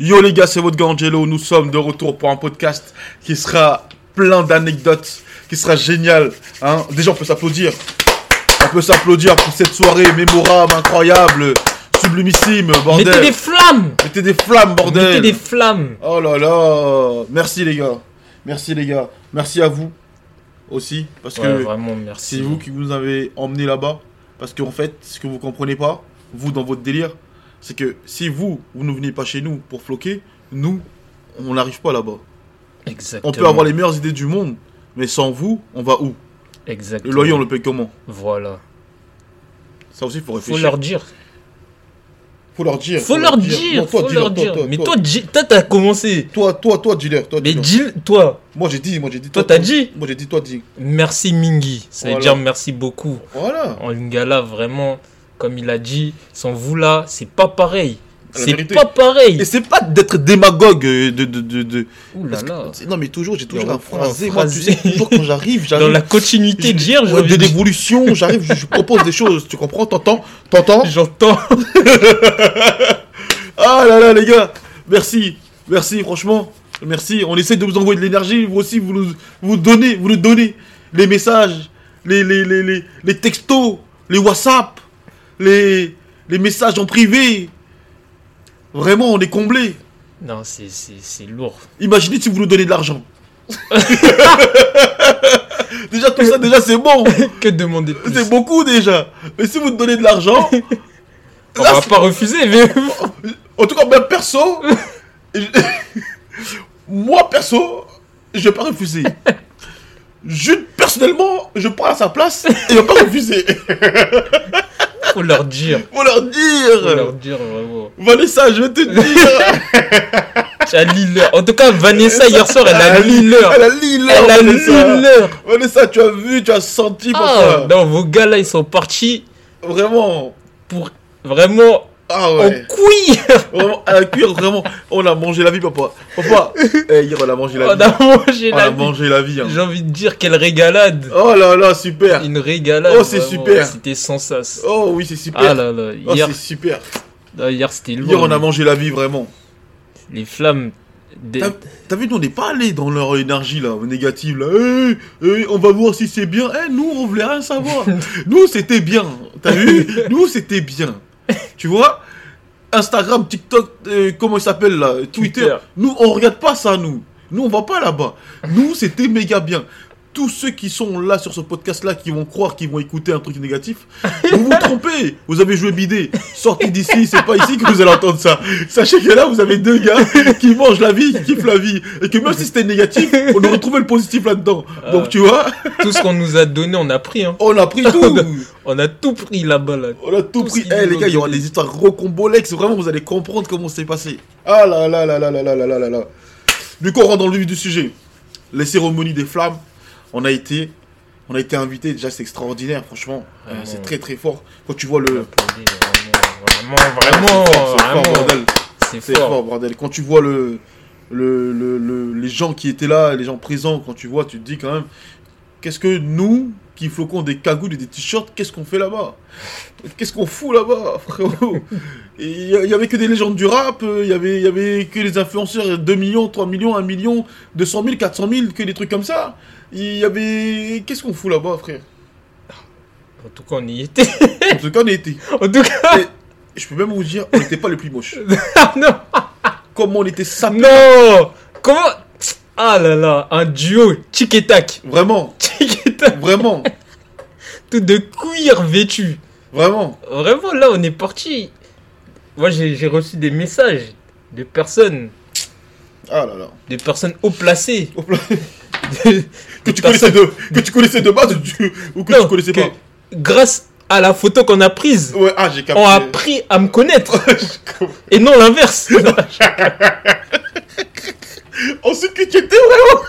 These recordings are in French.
Yo les gars, c'est votre gars Angelo. Nous sommes de retour pour un podcast qui sera plein d'anecdotes, qui sera génial. Hein Déjà, on peut s'applaudir. On peut s'applaudir pour cette soirée mémorable, incroyable, sublimissime, bordel. Mettez des flammes Mettez des flammes, bordel. Mettez des flammes Oh là là Merci les gars. Merci les gars. Merci à vous aussi. Parce Ouais, que vraiment, merci. c'est vous qui nous avez emmené là-bas. Parce qu'en fait, ce que vous comprenez pas, vous dans votre délire, c'est que si vous, vous ne venez pas chez nous pour floquer, nous, on n'arrive pas là-bas. Exactement. On peut avoir les meilleures idées du monde, mais sans vous, on va où? Exactement. Le loyer, on le paye comment? Voilà. Ça aussi, il faut Faut réfléchir. leur dire. Faut leur dire. Faut leur dire. Non, toi, Faut dealer, leur toi, dire. toi, Mais toi, toi, toi, t'as commencé. toi, toi, toi, dealer, toi, Mais. Jill, toi, Moi, j'ai dit, moi, j'ai dit. Toi, t'as dit Moi, j'ai dit, toi, dis. merci Mingi. Ça veut dire merci beaucoup. Voilà. En Lingala, vraiment, comme il a dit, sans vous là, c'est pas pareil. C'est pas pareil. Et c'est pas d'être démagogue euh, de. de, de, de- Ouh là que- là. c'est- non, mais toujours, j'ai toujours un phrasé. Moi, tu phrasé. sais, toujours quand j'arrive, j'arrive. Dans la continuité d'hier, Ouais, envie de l'évolution, j'arrive, je, je propose des choses, tu comprends, t'entends, t'entends J'entends. Ah là là les gars, merci, merci franchement, merci. On essaie de vous envoyer de l'énergie, vous aussi vous nous, vous donnez, vous nous donnez les messages, les les, les, les, les textos, les WhatsApp, les les messages en privé. Vraiment, on est comblé. Non, c'est- lourd. Imaginez si vous nous donnez de l'argent. déjà tout ça, déjà c'est bon, Que demander c'est beaucoup déjà. Mais si vous nous donnez de l'argent, On va pas refuser, mais. En tout cas, même perso, je- moi perso, je vais pas refuser. Jude, personnellement, je prends à sa place et il va pas refuser. Faut leur dire. Faut leur Faut leur dire. dire vraiment. Vanessa, je vais te dire. Tu as lu l'heure. En tout cas, Vanessa, hier soir, elle a lu l'heure. Elle a lu l'heure. Elle a lu Vanessa. l'heure. Vanessa, tu as vu, tu as senti Ah, non, vos gars là, ils sont partis Vraiment. pour vraiment Ah en ouais. couille. Vraiment, à la cuire, vraiment. On a mangé la vie, papa. Papa, eh, hier, on a mangé la On vie. a mangé On la a vie. mangé la vie. hein. J'ai envie de dire quelle régalade. Oh là là, super. Une régalade. Oh, c'est super. C'était sans sas. Oh oui, c'est super. Ah là là, Oh, hier, c'est super. ah, hier c'était. Hier, on a mangé la vie, vraiment. Les flammes. des- T'as vu, nous, on n'est pas allé dans leur énergie, là, négative, là. Eh, eh, on va voir si c'est bien. Eh, nous, on voulait rien savoir. nous, c'était bien. T'as vu? Nous, c'était bien. Tu vois? Instagram, TikTok, euh, comment il s'appelle, là? Twitter. Twitter. Nous, on regarde pas ça, nous. Nous, on va pas là-bas. Nous, c'était méga bien. Tous ceux qui sont là sur ce podcast-là, qui vont croire qu'ils vont écouter un truc négatif, vous vous trompez. Vous avez joué bidé. Sortez d'ici, c'est pas ici que vous allez entendre ça. Sachez que là, vous avez deux gars qui mangent la vie, qui kiffent la vie. Et que même si c'était négatif, on aurait trouvé le positif là-dedans. Donc, tu vois, Tout ce qu'on nous a donné, on a pris. Hein. on a pris tout. On a tout pris là-bas. Là. On a tout Tout pris. Eh qu'ils les gars, il y aura des histoires rocambolex. Vraiment, vous allez comprendre comment c'est passé. Ah là là là là là là là là là là. Du coup, on rentre dans le vif du sujet. Les cérémonies des flammes. On a été, on a été invité. Déjà, c'est extraordinaire. Franchement, Euh, c'est très très fort. Quand tu vois le, Vraiment, vraiment, C'est fort, fort, fort. bordel. Quand tu vois le, le, le, le- les gens qui étaient là, les gens présents, quand tu vois, tu te dis quand même, qu'est-ce que nous, qui floquons des cagoules et des t-shirts, qu'est-ce qu'on fait là-bas? Qu'est-ce qu'on fout là-bas, frérot? Y, il y avait que des légendes du rap, euh, il y avait, il y avait que les influenceurs, 2 millions, 3 millions, 1 million, 200 000, 400 000, que des trucs comme ça. Il y avait... Qu'est-ce qu'on fout là-bas, frère? En tout cas, on y était. En tout cas, on était... En tout cas, Et je peux même vous dire, on n'était pas les plus moches. ah non, Comment on était sapés non. Comment? Ah là là, un duo, tic et tac, Vraiment, tic et tac, vraiment, tout de cuir vêtu. vraiment. Vraiment, là, on est parti. Moi, j'ai reçu des messages de personnes, Ah là là. de personnes haut placées. Hop là. Que tu connaissais de, que tu connaissais de base tu- ou que Non, tu connaissais que pas. Grâce à la photo qu'on a prise. Ouais, ah. On a appris à me connaître. Et non l'inverse. On sait que tu étais vraiment.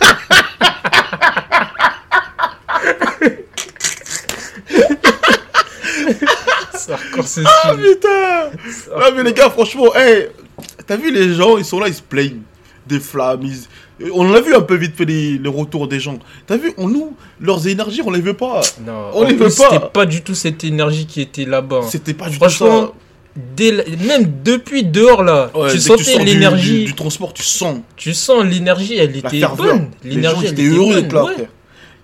Ah putain Ah mais les gars, franchement, hey, t'as vu les gens, ils sont là, ils se plaignent des flammes. ils- On en a vu un peu vite fait les, les retours des gens. T'as vu, on nous, leurs énergies, on les veut pas. Non, On les veut pas. C'était pas du tout cette énergie qui était là-bas. hein. C'était pas du tout ça. dès la- même depuis dehors là, Ouais, tu sentais du- l'énergie. Du, du transport, tu sens Tu sens l'énergie, elle la était bonne. Les gens L'énergie, elle étaient était heureux d'être là, ouais.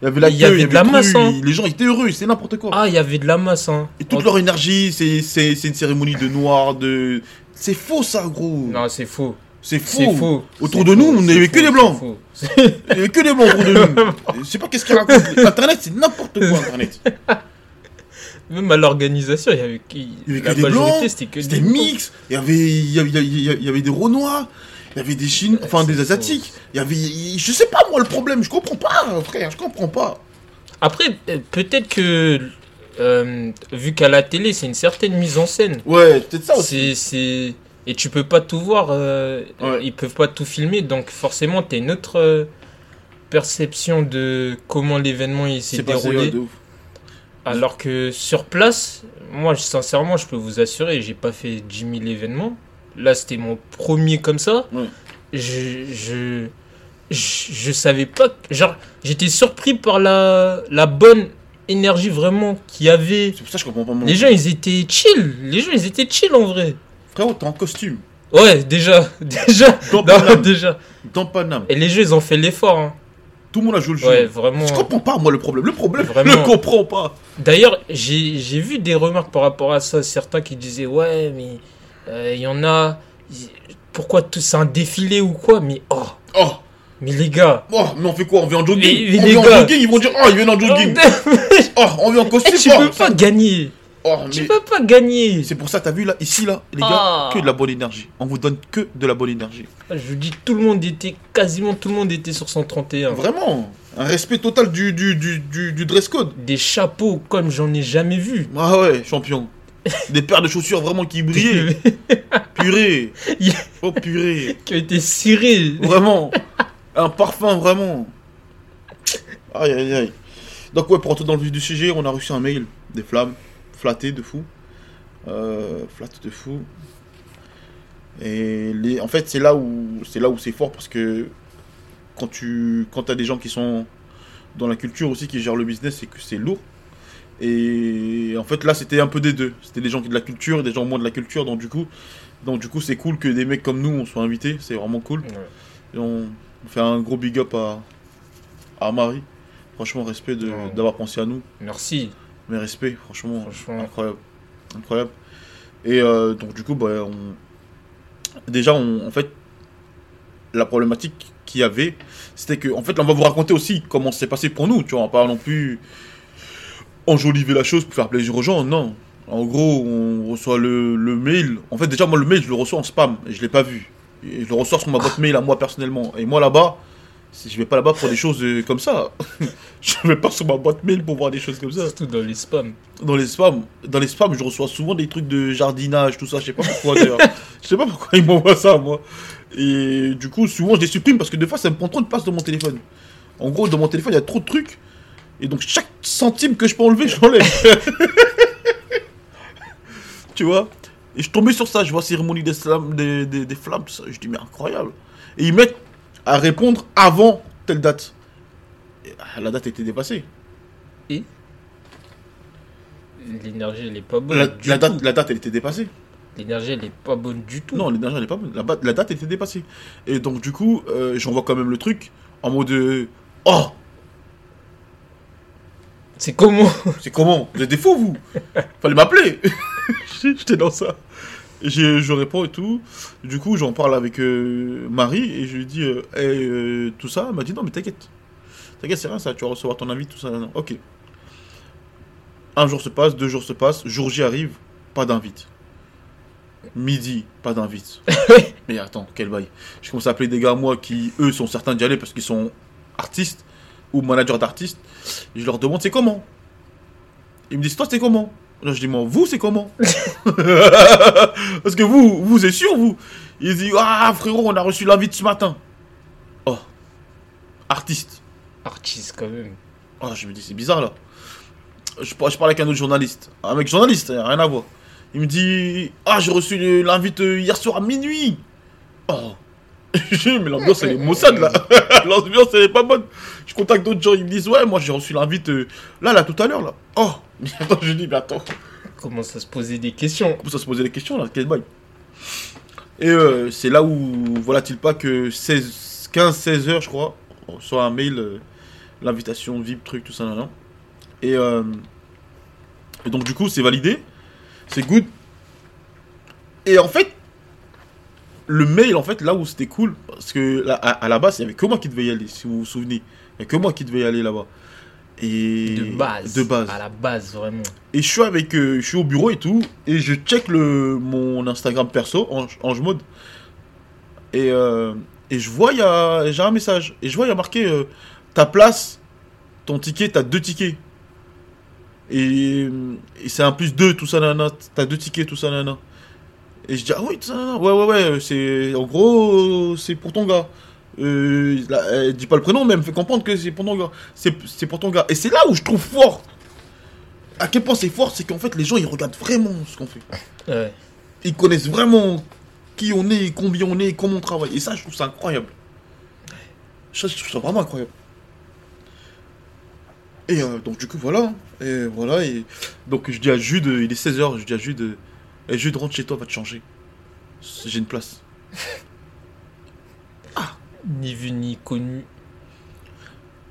Il y avait la Il y queue, avait il y avait de la masse, hein. Les gens étaient heureux, c'est n'importe quoi. Ah, il y avait de la masse. Hein. Et toute En- leur énergie, c'est c'est- c'est une cérémonie de noir, de. C'est faux ça, gros. Non, c'est faux. C'est faux. Autour de nous, on n'avait que des blancs. Il n'y avait que des blancs autour de nous. Je sais pas qu'est-ce qu'ils racontent. Internet, c'est n'importe quoi, Internet. Même à l'organisation, il y avait qui? Il y avait La que majorité, c'était que des mix. Il y avait, il y avait, il y avait- il y avait des Renois. Il y avait des Chinois, enfin des Asiatiques. Il y avait. Je sais pas, moi, le problème. Je comprends pas, frère. Je comprends pas. Après, euh, peut-être que, euh, vu qu'à la télé, c'est une certaine mise en scène. Ouais, peut-être ça aussi. C'est... Et tu peux pas tout voir, euh, Ouais. ils peuvent pas tout filmer, donc forcément, tu as une autre euh, perception de comment l'événement il s'est passé, déroulé. ouf. Alors que sur place, moi, sincèrement, je peux vous assurer, j'ai pas fait 10 000 événements. Là, c'était mon premier comme ça. Ouais. Je, je, je, je savais pas. Genre, j'étais surpris par la, la bonne énergie vraiment qu'il y avait. C'est pour ça que je comprends pas. Les gens, ils étaient chill. Les gens, ils étaient chill en vrai. Frérot, t'es en costume. Ouais, déjà. Déjà. Dans Non, Paname. déjà. Dans Paname. Et les jeux, ils ont fait l'effort. hein. Tout le monde a joué le jeu. Ouais, vraiment. Je comprends pas, moi, le problème. Le problème, Vraiment. je le comprends pas. D'ailleurs, j'ai j'ai vu des remarques par rapport à ça. Certains qui disaient Ouais, mais euh, il y en a. Pourquoi tout c'est un défilé ou quoi? Mais oh, Oh, mais les gars. oh, mais on fait quoi? On vient en jogging? Mais- mais On en gars. jogging, ils vont dire Oh, ils viennent en jogging Eh, Oh, on vient en costume tu oh, peux pas gagner. Oh, Tu mais- peux pas gagner. C'est pour ça, t'as vu là, ici là, les gars, Ah. que de la bonne énergie. On vous donne que de la bonne énergie. Je vous dis, tout le monde était, quasiment tout le monde était sur 131. Vraiment, un respect total du, du, du, du, du dress code. Des chapeaux comme j'en ai jamais vu. Ah ouais, champion. Des paires de chaussures vraiment qui brillaient. Purée. Oh purée. qui ont été cirés. Vraiment. Un parfum vraiment. Aïe aïe aïe. Donc ouais, pour entrer dans le vif du sujet, on a reçu un mail des flammes, flatté de fou. Euh, flatté de fou. Et les, en fait, c'est là où c'est là où c'est fort parce que quand tu quand as des gens qui sont dans la culture aussi qui gèrent le business, c'est que c'est lourd. Et en fait là, c'était un peu des deux. C'était des gens qui de la culture, des gens moins de la culture, donc du coup, donc du coup, c'est cool que des mecs comme nous on soit invités. C'est vraiment cool. Et on on fait un gros big up à, à Marie. Franchement, respect Ouais. d'avoir pensé à nous. Merci. Mais respect, franchement, Franchement. incroyable. Incroyable. Et euh, donc, du coup, bah, on... déjà, on, en fait, la problématique qu'il y avait, c'était que, en fait, là, on va vous raconter aussi comment c'est passé pour nous. Tu vois, on va pas non plus enjoliver la chose pour faire plaisir aux gens. Non. En gros, on reçoit le, le mail. En fait, déjà, moi, le mail, je le reçois en spam et je l'ai pas vu. Et je le reçois sur ma boîte mail à moi personnellement. Et moi, là-bas, je vais pas là-bas pour des choses euh, comme ça. je vais pas sur ma boîte mail pour voir des choses comme ça. Surtout dans les spams. Dans les spams, dans les spams, je reçois souvent des trucs de jardinage, tout ça. Je sais pas pourquoi d'ailleurs. Je sais pas pourquoi ils m'envoient ça, moi. Et du coup, souvent, je les supprime parce que des fois, ça me prend trop de place dans mon téléphone. En gros, dans mon téléphone, il y a trop de trucs. Et donc, chaque centime que je peux enlever, je l'enlève. tu vois? Et je tombais sur ça. Je vois cérémonie des, flammes, des, des, des flammes, tout ça. Je dis, mais incroyable. Et ils mettent à répondre avant telle date. Et, ah, la date était dépassée. L'énergie, elle est pas bonne. La, du la tout. date, la date, elle était dépassée. L'énergie, elle est pas bonne du tout. Non, l'énergie, elle est pas bonne. La, la date était dépassée. Et donc, du coup, euh, j'envoie quand même le truc en mode euh, Oh, C'est comment? C'est comment? Vous êtes des fous, vous Fallait m'appeler J'étais dans ça. J'ai- je réponds et tout. Du coup, j'en parle avec euh, Marie et je lui dis euh, Hey, euh, Tout ça Elle m'a dit Non, mais t'inquiète. T'inquiète, c'est rien ça. Tu vas recevoir ton avis, tout ça. non, non. Ok. Un jour se passe, deux jours se passent. Jour J arrive, pas d'invite. Midi, pas d'invite. Mais attends, quel bail. Je commence à appeler des gars, moi, qui, eux, sont certains d'y aller parce qu'ils sont artistes ou managers d'artistes. Et je leur demande, c'est comment? Ils me disent, toi, c'est comment? Là, je dis, moi, vous, c'est comment? Parce que vous, vous, c'est sûr, vous? Il dit, ah, frérot, on a reçu l'invite ce matin. Oh, artiste. Artiste quand même. Ah, je me dis, c'est bizarre là. Je, je parle avec un autre journaliste. Un mec journaliste, rien à voir. Il me dit, ah, j'ai reçu l'invite hier soir à minuit. Oh. Mais l'ambiance, elle est maussade là. l'ambiance, elle est pas bonne. Je contacte d'autres gens, ils me disent, ouais, moi j'ai reçu l'invite euh, là, là, tout à l'heure là. Oh, mais attends, je dis, mais attends. Commence à se poser des questions? On commence à se poser des questions là, quel bail? Et euh, c'est là où, voilà-t-il pas que 16, 15, 16 heures, je crois, on reçoit un mail, euh, l'invitation, VIP, truc, tout ça, nan, nan. Et, euh, et donc, du coup, c'est validé, c'est good. Et en fait, le mail, en fait, là où c'était cool, parce que là, à, à la base, il y avait que moi qui devais y aller, si vous vous souvenez. Il y a que moi qui devais y aller là-bas. Et De base. De base. À la base, vraiment. Et je suis avec, euh, je suis au bureau et tout, et je check le mon Instagram perso, Ange, Ange Mode, et euh, et je vois il y a, j'ai un message, et je vois il y a marqué euh, ta place, ton ticket, t'as deux tickets, et, et c'est un plus deux, tout ça nana, t'as deux tickets, tout ça nana, et je dis ah oui, ça ouais ouais ouais, c'est en gros c'est pour ton gars. Euh, là, elle dit pas le prénom, mais elle me fait comprendre que c'est pour ton gars. C'est c'est pour ton gars. Et c'est là où je trouve fort à quel point c'est fort, c'est qu'en fait les gens ils regardent vraiment ce qu'on fait. Ouais. Ils connaissent vraiment qui on est, combien on est, comment on travaille. Et ça, je trouve ça incroyable. Ça, je trouve ça vraiment incroyable. Et euh, donc du coup voilà. Et voilà. Et donc je dis à Jude, il est 16h, je dis à Jude, euh, Eh, Jude rentre chez toi, va te changer. J'ai une place. Ni vu ni connu.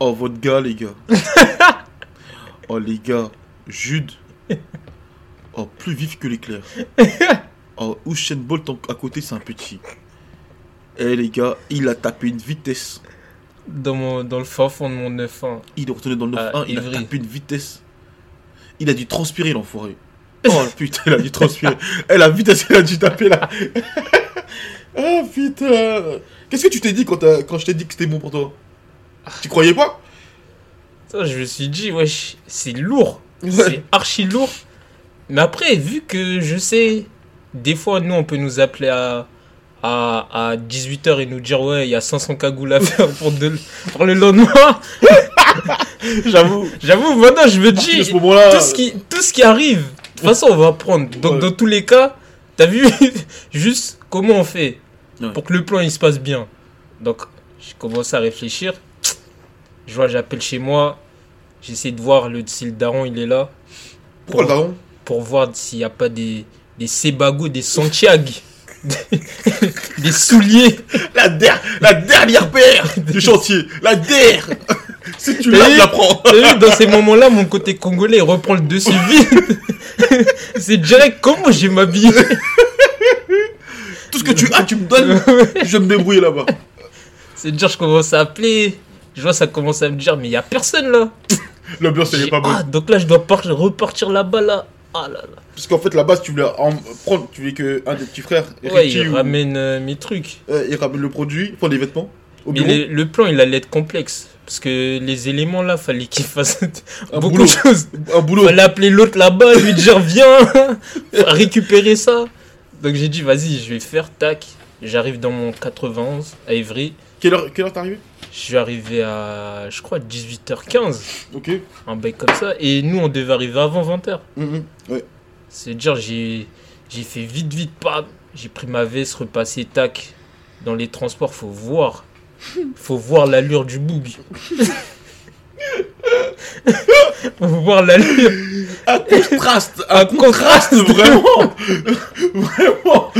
Oh votre gars les gars. oh les gars, Jude. Oh plus vif que l'éclair. Oh Usain Bolt à côté c'est un petit. Eh les gars, il a tapé une vitesse. Dans, mon, dans le fin fond de mon 9-1. Il est retourné dans le 9-1, Ah, il a tapé une vitesse. Il a dû transpirer l'enfoiré. Oh putain, il a dû transpirer. Eh la vitesse il a dû taper là. oh putain. Qu'est-ce que tu t'es dit quand, quand je t'ai dit que c'était bon pour toi? Tu croyais pas? Ça, je me suis dit, wesh, c'est lourd. Ouais. C'est archi lourd. Mais après, vu que je sais, des fois, nous, on peut nous appeler à, à, à 18h et nous dire, ouais, il y a 500 cagoules à faire pour, de- pour le lendemain. J'avoue. J'avoue, maintenant, je me dis, ce tout ce, qui, tout ce qui arrive, toute façon, on va prendre. Donc, Ouais. dans tous les cas, t'as vu juste comment on fait Ouais. pour que le plan il se passe bien. Donc, j'ai commencé à réfléchir. Je vois, j'appelle chez moi. J'essaie de voir le, si le daron il est là. Pourquoi le daron? Pour voir s'il n'y a pas des, des Sebago, des Santiago. des souliers. La, der- la dernière paire du chantier. La der Si tu l'as, la prends. Dans ces moments-là, mon côté congolais reprend le dessus vite. C'est direct comment j'ai m'habiller. Tout ce que tu as, tu me donnes. Je vais me débrouiller là-bas. C'est dire, je commence à appeler. Je vois, ça commence à me dire, mais il n'y a personne là. L'ambiance, elle est pas bonne. Ah, donc là, je dois par- repartir là-bas là. Ah là là. Parce qu'en fait, là-bas, tu voulais en prendre, tu voulais que un des petits frères, Ouais, il ou- ramène euh, mes trucs. euh, il ramène le produit, enfin les vêtements, au Mais le plan, il allait être complexe. Parce que les éléments là, fallait qu'il fasse Un beaucoup boulot. de choses. Un boulot. Fallait appeler l'autre là-bas, lui dire viens, récupérer ça. Donc j'ai dit vas-y, je vais faire tac. J'arrive dans mon 91 à Évry. Quelle heure, quelle heure t'es arrivé? Je suis arrivé à, je crois, 18h15, Ok. un bail comme ça. Et nous, on devait arriver avant 20h. Mhm. Ouais. C'est dire, j'ai j'ai fait vite, vite, pas. J'ai pris ma veste, repassé tac. Dans les transports, faut voir. Faut voir l'allure du boug. faut voir l'allure. Un contraste, un Un contraste vraiment, vraiment.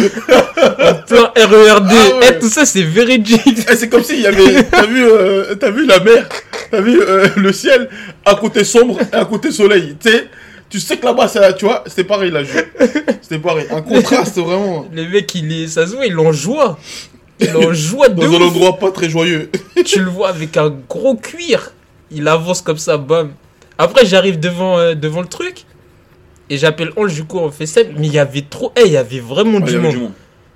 Plein RERD. Ah ouais. Eh, tout ça, c'est véridique. Eh, c'est comme s'il y avait, t'as vu, euh, vu la mer, t'as vu euh, le ciel, un côté sombre et un côté soleil. Tu sais, tu sais que là-bas, tu vois, c'était pareil là. C'était pareil, un contraste vraiment Les mecs, il est, ça se voit, ils en joie. Ils en joie de dans un endroit pas très joyeux. tu le vois avec un gros cuir. Il avance comme ça, bam. Après, j'arrive devant, euh, devant le truc. Et j'appelle Ange, du coup, on fait ça. Mais il y avait trop. Eh, il y avait vraiment Ah, il du, y avait monde. du monde.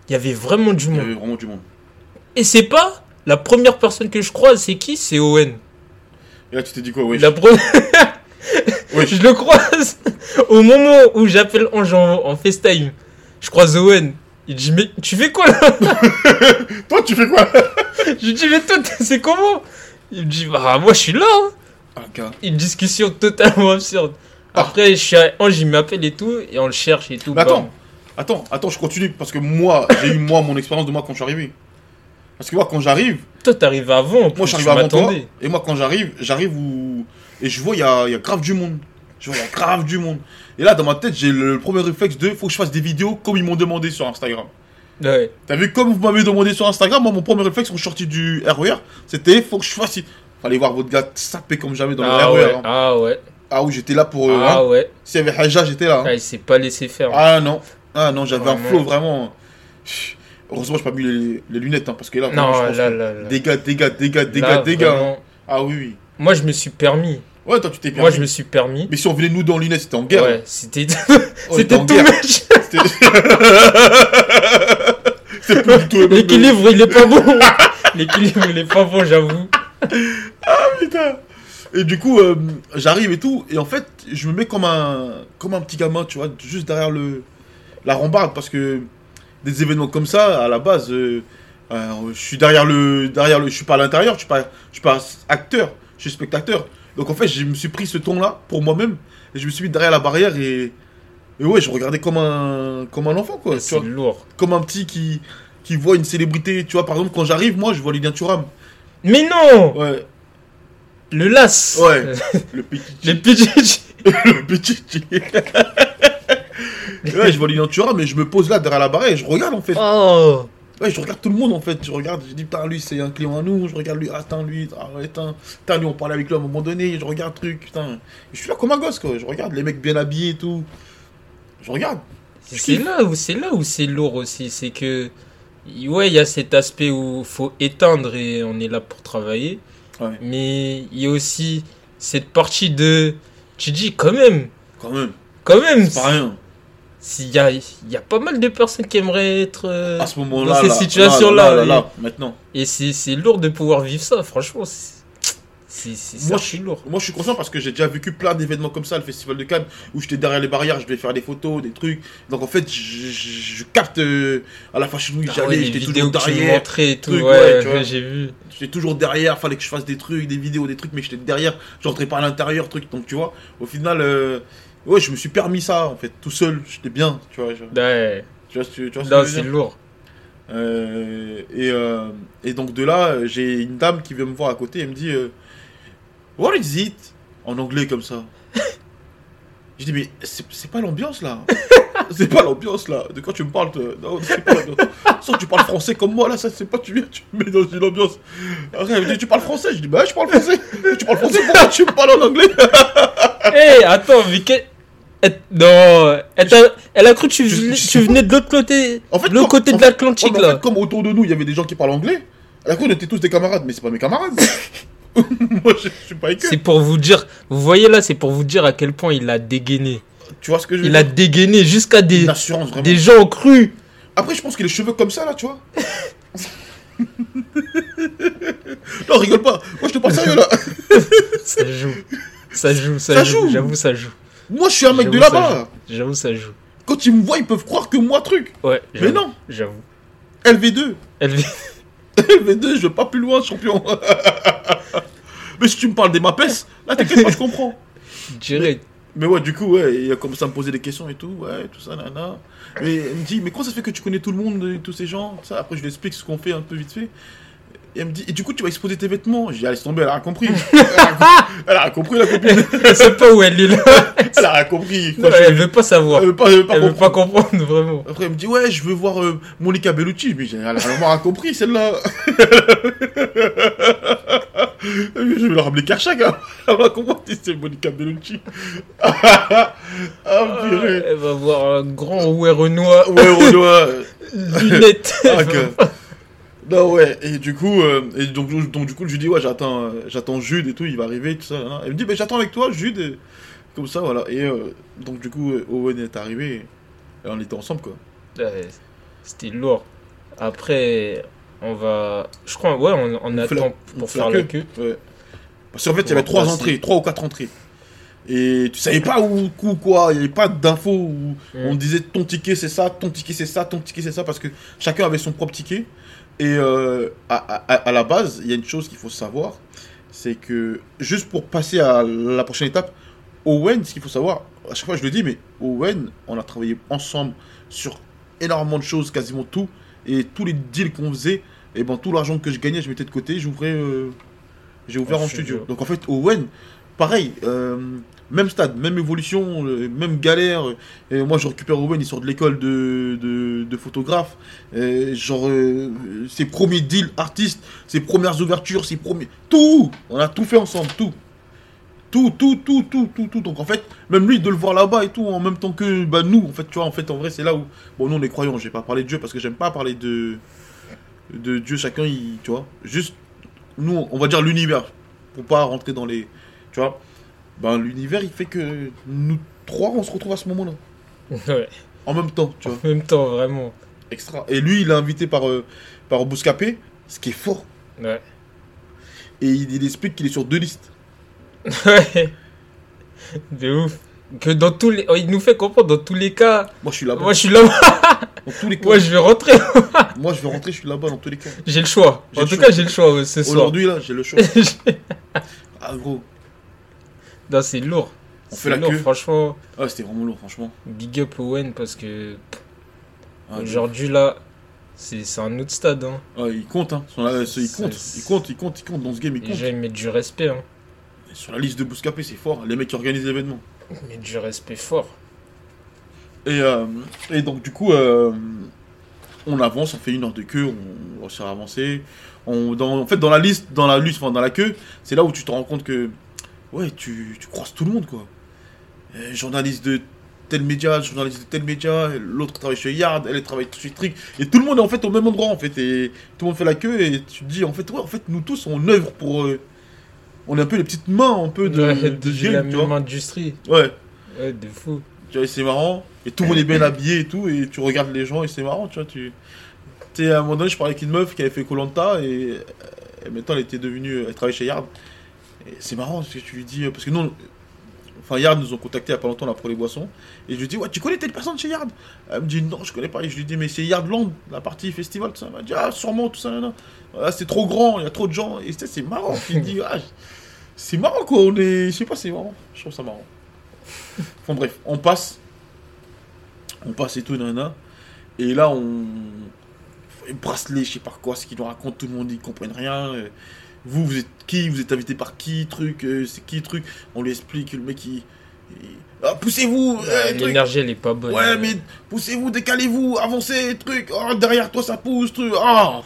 Il y avait vraiment du Il y monde. avait vraiment du monde. Et c'est pas. La première personne que je croise, c'est qui? C'est Owen. Et là, tu t'es dit quoi? La, Ouais, Je le croise au moment où j'appelle Ange en, en FaceTime. Je croise Owen. Il dit mais tu fais quoi là Toi, tu fais quoi Je lui dis mais toi c'est comment Il me dit bah moi je suis là. hein. Ah. Une discussion totalement absurde. Après je suis à Ange il m'appelle et tout et on le cherche et tout. Mais attends, attends, attends, je continue parce que moi, j'ai eu moi mon expérience de moi quand je suis arrivé. Parce que moi, quand j'arrive, Toi t'arrives avant. moi, arrivé avant toi. Et moi, quand j'arrive, j'arrive où. Et je vois, il y a, il y a grave du monde. Je vois, il y a grave du monde. Et là, dans ma tête, j'ai le premier réflexe de faut que je fasse des vidéos comme ils m'ont demandé sur Instagram. Ouais. T'as vu, comme vous m'avez demandé sur Instagram, moi, mon premier réflexe quand je suis sorti du RER, c'était faut que je fasse. Fallait voir votre gars saper comme jamais dans Ah le ouais. RER. hein. Ah ouais. Ah oui, j'étais là pour. euh, Ah hein. ouais. S'il y avait Haja, j'étais là. hein. Ah, il s'est pas laissé faire. Ah non, ah non, j'avais un Vraiment. flow vraiment. Heureusement, j'ai pas mis les, les lunettes hein, parce que là, vraiment, non je pense là là là. dégâts, dégâts, dégâts, dégâts, dégâts. vraiment, Ah oui, oui. Moi je me suis permis. Ouais, toi, tu t'es permis. Moi je me suis permis. Mais si on venait nous dans lunettes, c'était en guerre. Ouais, c'était était c'était en tout guerre. match. C'était C'était plus du tout L'équilibre il est pas bon. L'équilibre il est pas bon, j'avoue. Putain. Et du coup, euh, j'arrive et tout, et en fait, je me mets comme un, comme un petit gamin, tu vois, juste derrière le, la rambarde, parce que des événements comme ça, à la base, euh, euh, je suis derrière le, derrière le, je suis pas à l'intérieur, je suis pas, je suis pas acteur, je suis spectateur. Donc en fait, je me suis pris ce ton-là pour moi-même, et je me suis mis derrière la barrière et, et ouais, je regardais comme un, comme un enfant quoi, C'est lourd. comme un petit qui, qui voit une célébrité, tu vois, par exemple, quand j'arrive, moi, je vois Lilian Thuram, Mais non ouais, Le las. Ouais, le petit. Les pitchs le petit. ouais, je vois Lilian Thuram, mais je me pose là derrière la barrière et je regarde en fait. Oh Ouais, je regarde tout le monde en fait. Je regarde, je dis, putain, lui c'est un client à nous. Je regarde lui, ah, attends, lui, attends, putain, lui on parlait avec lui à un moment donné. Je regarde truc, putain. Je suis là comme un gosse quoi. Je regarde les mecs bien habillés et tout. Je regarde. C'est là où c'est là où c'est lourd aussi, c'est que ouais, il y a cet aspect où faut éteindre et on est là pour travailler, Ouais, mais il y a aussi cette partie de tu dis quand même, quand même. quand même, C'est pas rien. S'il y a il y a pas mal de personnes qui aimeraient être euh, À ce moment-là. ces là, situations-là, Là, là, maintenant. et c'est c'est lourd de pouvoir vivre ça, franchement, Moi, ça, c'est lourd. Moi, je suis conscient parce que j'ai déjà vécu plein d'événements comme ça, le Festival de Cannes, où j'étais derrière les barrières, je devais faire des photos, des trucs. Donc, en fait, je, je- je capte euh, à la Fashion Week, Ah ouais, j'allais, les j'étais toujours derrière. et tout, truc, ouais, ouais, tu vois. ouais, j'ai vu. J'étais toujours derrière, fallait que je fasse des trucs, des vidéos, des trucs, mais j'étais derrière, j'entrais pas à l'intérieur, truc. Donc, tu vois, au final, euh, ouais, je me suis permis ça, en fait, tout seul, j'étais bien, tu vois. je- Ouais, tu vois, que- tu vois non, c'est lourd. Euh, et, euh, et donc de là, j'ai une dame qui vient me voir à côté, elle me dit euh, What is it? En anglais comme ça. Je dis mais c'est pas l'ambiance là. c'est pas l'ambiance là. De quoi tu me parles toi? Non, c'est pas l'ambiance. Que tu parles français comme moi là, ça c'est pas tu viens, tu me mets dans une ambiance. Après elle me dit tu parles français? Je dis bah je parle français. tu parles français pourquoi tu me parles en anglais? Hé, attends, mais que... elle- Non, elle, elle a cru que tu Je- venais, je- tu venais de l'autre côté, En fait, de l'autre côté en de l'Atlantique en là. fait, comme autour de nous il y avait des gens qui parlent anglais, à on était tous des camarades, mais c'est pas mes camarades. moi je, suis pas. C'est pour vous dire, vous voyez là, c'est pour vous dire à quel point il a dégainé. Tu vois ce que je veux Il a dégainé jusqu'à des, des gens ont cru. Après, je pense qu'il a les cheveux comme ça, là, tu vois. non, rigole pas. Moi, je te parle sérieux, là. Ça joue. Ça joue, ça, Ça joue. joue. J'avoue, ça joue. Moi, je suis un mec de là-bas. J'avoue, ça joue. Quand ils me voient, ils peuvent croire que moi, truc. Ouais. Mais non. J'avoue. LV2. Elle vit. LV2, je vais pas plus loin, champion. Mais si tu me parles des MAPES, là, t'inquiète pas, je comprends. direct. Mais ouais, du coup, ouais, il a commencé à me poser des questions et tout, ouais, tout ça, nana. Et elle me dit, mais comment ça se fait que tu connais tout le monde, tous ces gens? Ça, Après, je lui explique ce qu'on fait un peu vite fait. Et elle me dit, et du coup, tu vas exposer tes vêtements Je dis, allez, laisse tomber, elle a rien compris. elle, a, elle a rien compris, la copine. Elle sait pas où elle est là. elle a rien compris. Non, elle veut pas savoir. Elle veut pas, elle veut pas Elle veut comprendre. pas comprendre vraiment. Après, elle me dit, ouais, je veux voir euh, Monica Bellucci. Je me dis, elle a vraiment rien compris, celle-là. je vais leur ramener Karchak. Hein. Elle va comprendre si c'est Monica Bellucci. ah, purée. Elle va voir un grand ouais Renoir, Ouais, Renoir. lunettes. Ah, Non, ouais, et du coup, euh, et donc, donc, du coup, je lui dis, ouais, j'attends, euh, j'attends Jude et tout, il va arriver, tout ça. là, là. Elle me dit, mais j'attends avec toi, Jude, et comme ça, voilà. Et euh, donc, du coup, Owen est arrivé, et on était ensemble, quoi. Ouais, C'était lourd. Après, on va. Je crois, ouais, on, on On la- attend on pour faire la la queue. Ouais. Parce qu'en fait, il y avait va trois entrées, trois ou quatre entrées. Et tu savais pas où, où quoi, il n'y avait pas d'infos où Mm. on disait ton ticket c'est ça, ton ticket c'est ça, ton ticket c'est ça, parce que chacun avait son propre ticket. Et euh, à, à- à la base, il y a une chose qu'il faut savoir, c'est que juste pour passer à la prochaine étape, Owen, ce qu'il faut savoir, à chaque fois je le dis, mais Owen, on a travaillé ensemble sur énormément de choses, quasiment tout, et tous les deals qu'on faisait, et ben tout l'argent que je gagnais, je mettais de côté, j'ouvrais, euh, j'ai ouvert Un en studio. studio. Donc en fait, Owen, pareil, euh, même stade, même évolution, euh, même galère. Et moi, je récupère Owen, il sort de l'école de, de, photographe. Genre, euh, ses premiers deals artistes, ses premières ouvertures, ses premiers. Tout On a tout fait ensemble, tout. Tout, tout, tout, tout, tout, tout. Donc en fait, même lui, de le voir là-bas et tout, en même temps que bah, nous, en fait, tu vois, en fait, en vrai, c'est là où. Bon, nous, on est croyants, je vais pas parler de Dieu parce que j'aime pas parler de. De Dieu, chacun, il, tu vois. Juste, nous, on va dire l'univers, pour pas rentrer dans les. Tu vois Ben, l'univers, il fait que nous trois, on se retrouve à ce moment-là. Ouais. En même temps, tu vois. En même temps, vraiment. Extra. Et lui, il est invité par, euh, par Bouscapé, ce qui est fort. Ouais. Et il, il explique qu'il est sur deux listes. Ouais. De ouf. Que dans tous les. oh, il nous fait comprendre dans tous les cas. Moi, je suis là-bas. Moi, je suis là-bas. Dans tous les cas. Moi, je vais rentrer. Moi, je vais rentrer, je suis là-bas dans tous les cas. J'ai le choix. En tout choix. cas, j'ai le choix ouais, ce soir. Aujourd'hui, là, j'ai le choix. Ah, gros. Non, c'est lourd. On fait la lourd, queue. franchement. Ah, c'était vraiment lourd, franchement. Big up Owen parce que Ah, aujourd'hui, là, c'est un autre stade. Hein. ah, il compte, hein. Il compte, il compte, il compte, il compte dans ce game, il compte. ils mettent du respect. Hein. Sur la liste de Bouscapé, c'est fort. Les mecs qui organisent l'événement. Mettent du respect fort. Et, euh, et donc, du coup, euh, on avance, on fait une heure de queue, on réussit à avancer. On, dans, en fait, dans la liste, dans la liste, enfin, dans la queue, c'est là où tu te rends compte que, ouais, tu, tu croises tout le monde, quoi. Journaliste de tel média, journaliste de tel média, l'autre travaille chez Yard, elle travaille chez Trick. Et tout le monde est en fait au même endroit, en fait. Et tout le monde fait la queue et tu te dis, en fait, ouais, en fait, nous tous, on œuvre pour. euh, on est un peu les petites mains, un peu de, Ouais, de de game, la tu même vois. industrie. Ouais. Ouais, de fou. Tu vois, c'est marrant. Et tout le monde est bien habillé et tout. Et tu regardes les gens et c'est marrant, tu vois. Tu tu sais, à un moment donné, je parlais avec une meuf qui avait fait Colanta et, euh, et maintenant elle était devenue. Elle travaille chez Yard. C'est marrant parce que tu lui dis. Parce que nous, enfin, Yard nous ont contacté il y a pas longtemps là pour les boissons. Et je lui dis, ouais, tu connais telle personne chez Yard? Elle me dit, non, je connais pas. Et je lui dis, mais c'est Yardland, la partie festival, tout ça. Elle m'a dit, ah, sûrement, tout ça, là, là. C'est trop grand, il y a trop de gens. Et c'est marrant. Lui dis, ah, c'est marrant quoi. On est. Je sais pas, c'est marrant. Je trouve ça marrant. Enfin bref, on passe. On passe et tout, nana. Et là, on. Bracelet, je sais pas quoi, ce qu'ils nous racontent, tout le monde, ils comprennent rien. Euh, Vous, vous êtes qui? Vous êtes invité par qui Truc, euh, c'est qui Truc? On lui explique, le mec, il. il- Ah, poussez-vous euh, truc. L'énergie, elle est pas bonne. Ouais, mais poussez-vous, décalez-vous, avancez, truc. Oh, derrière toi, ça pousse, truc. Ah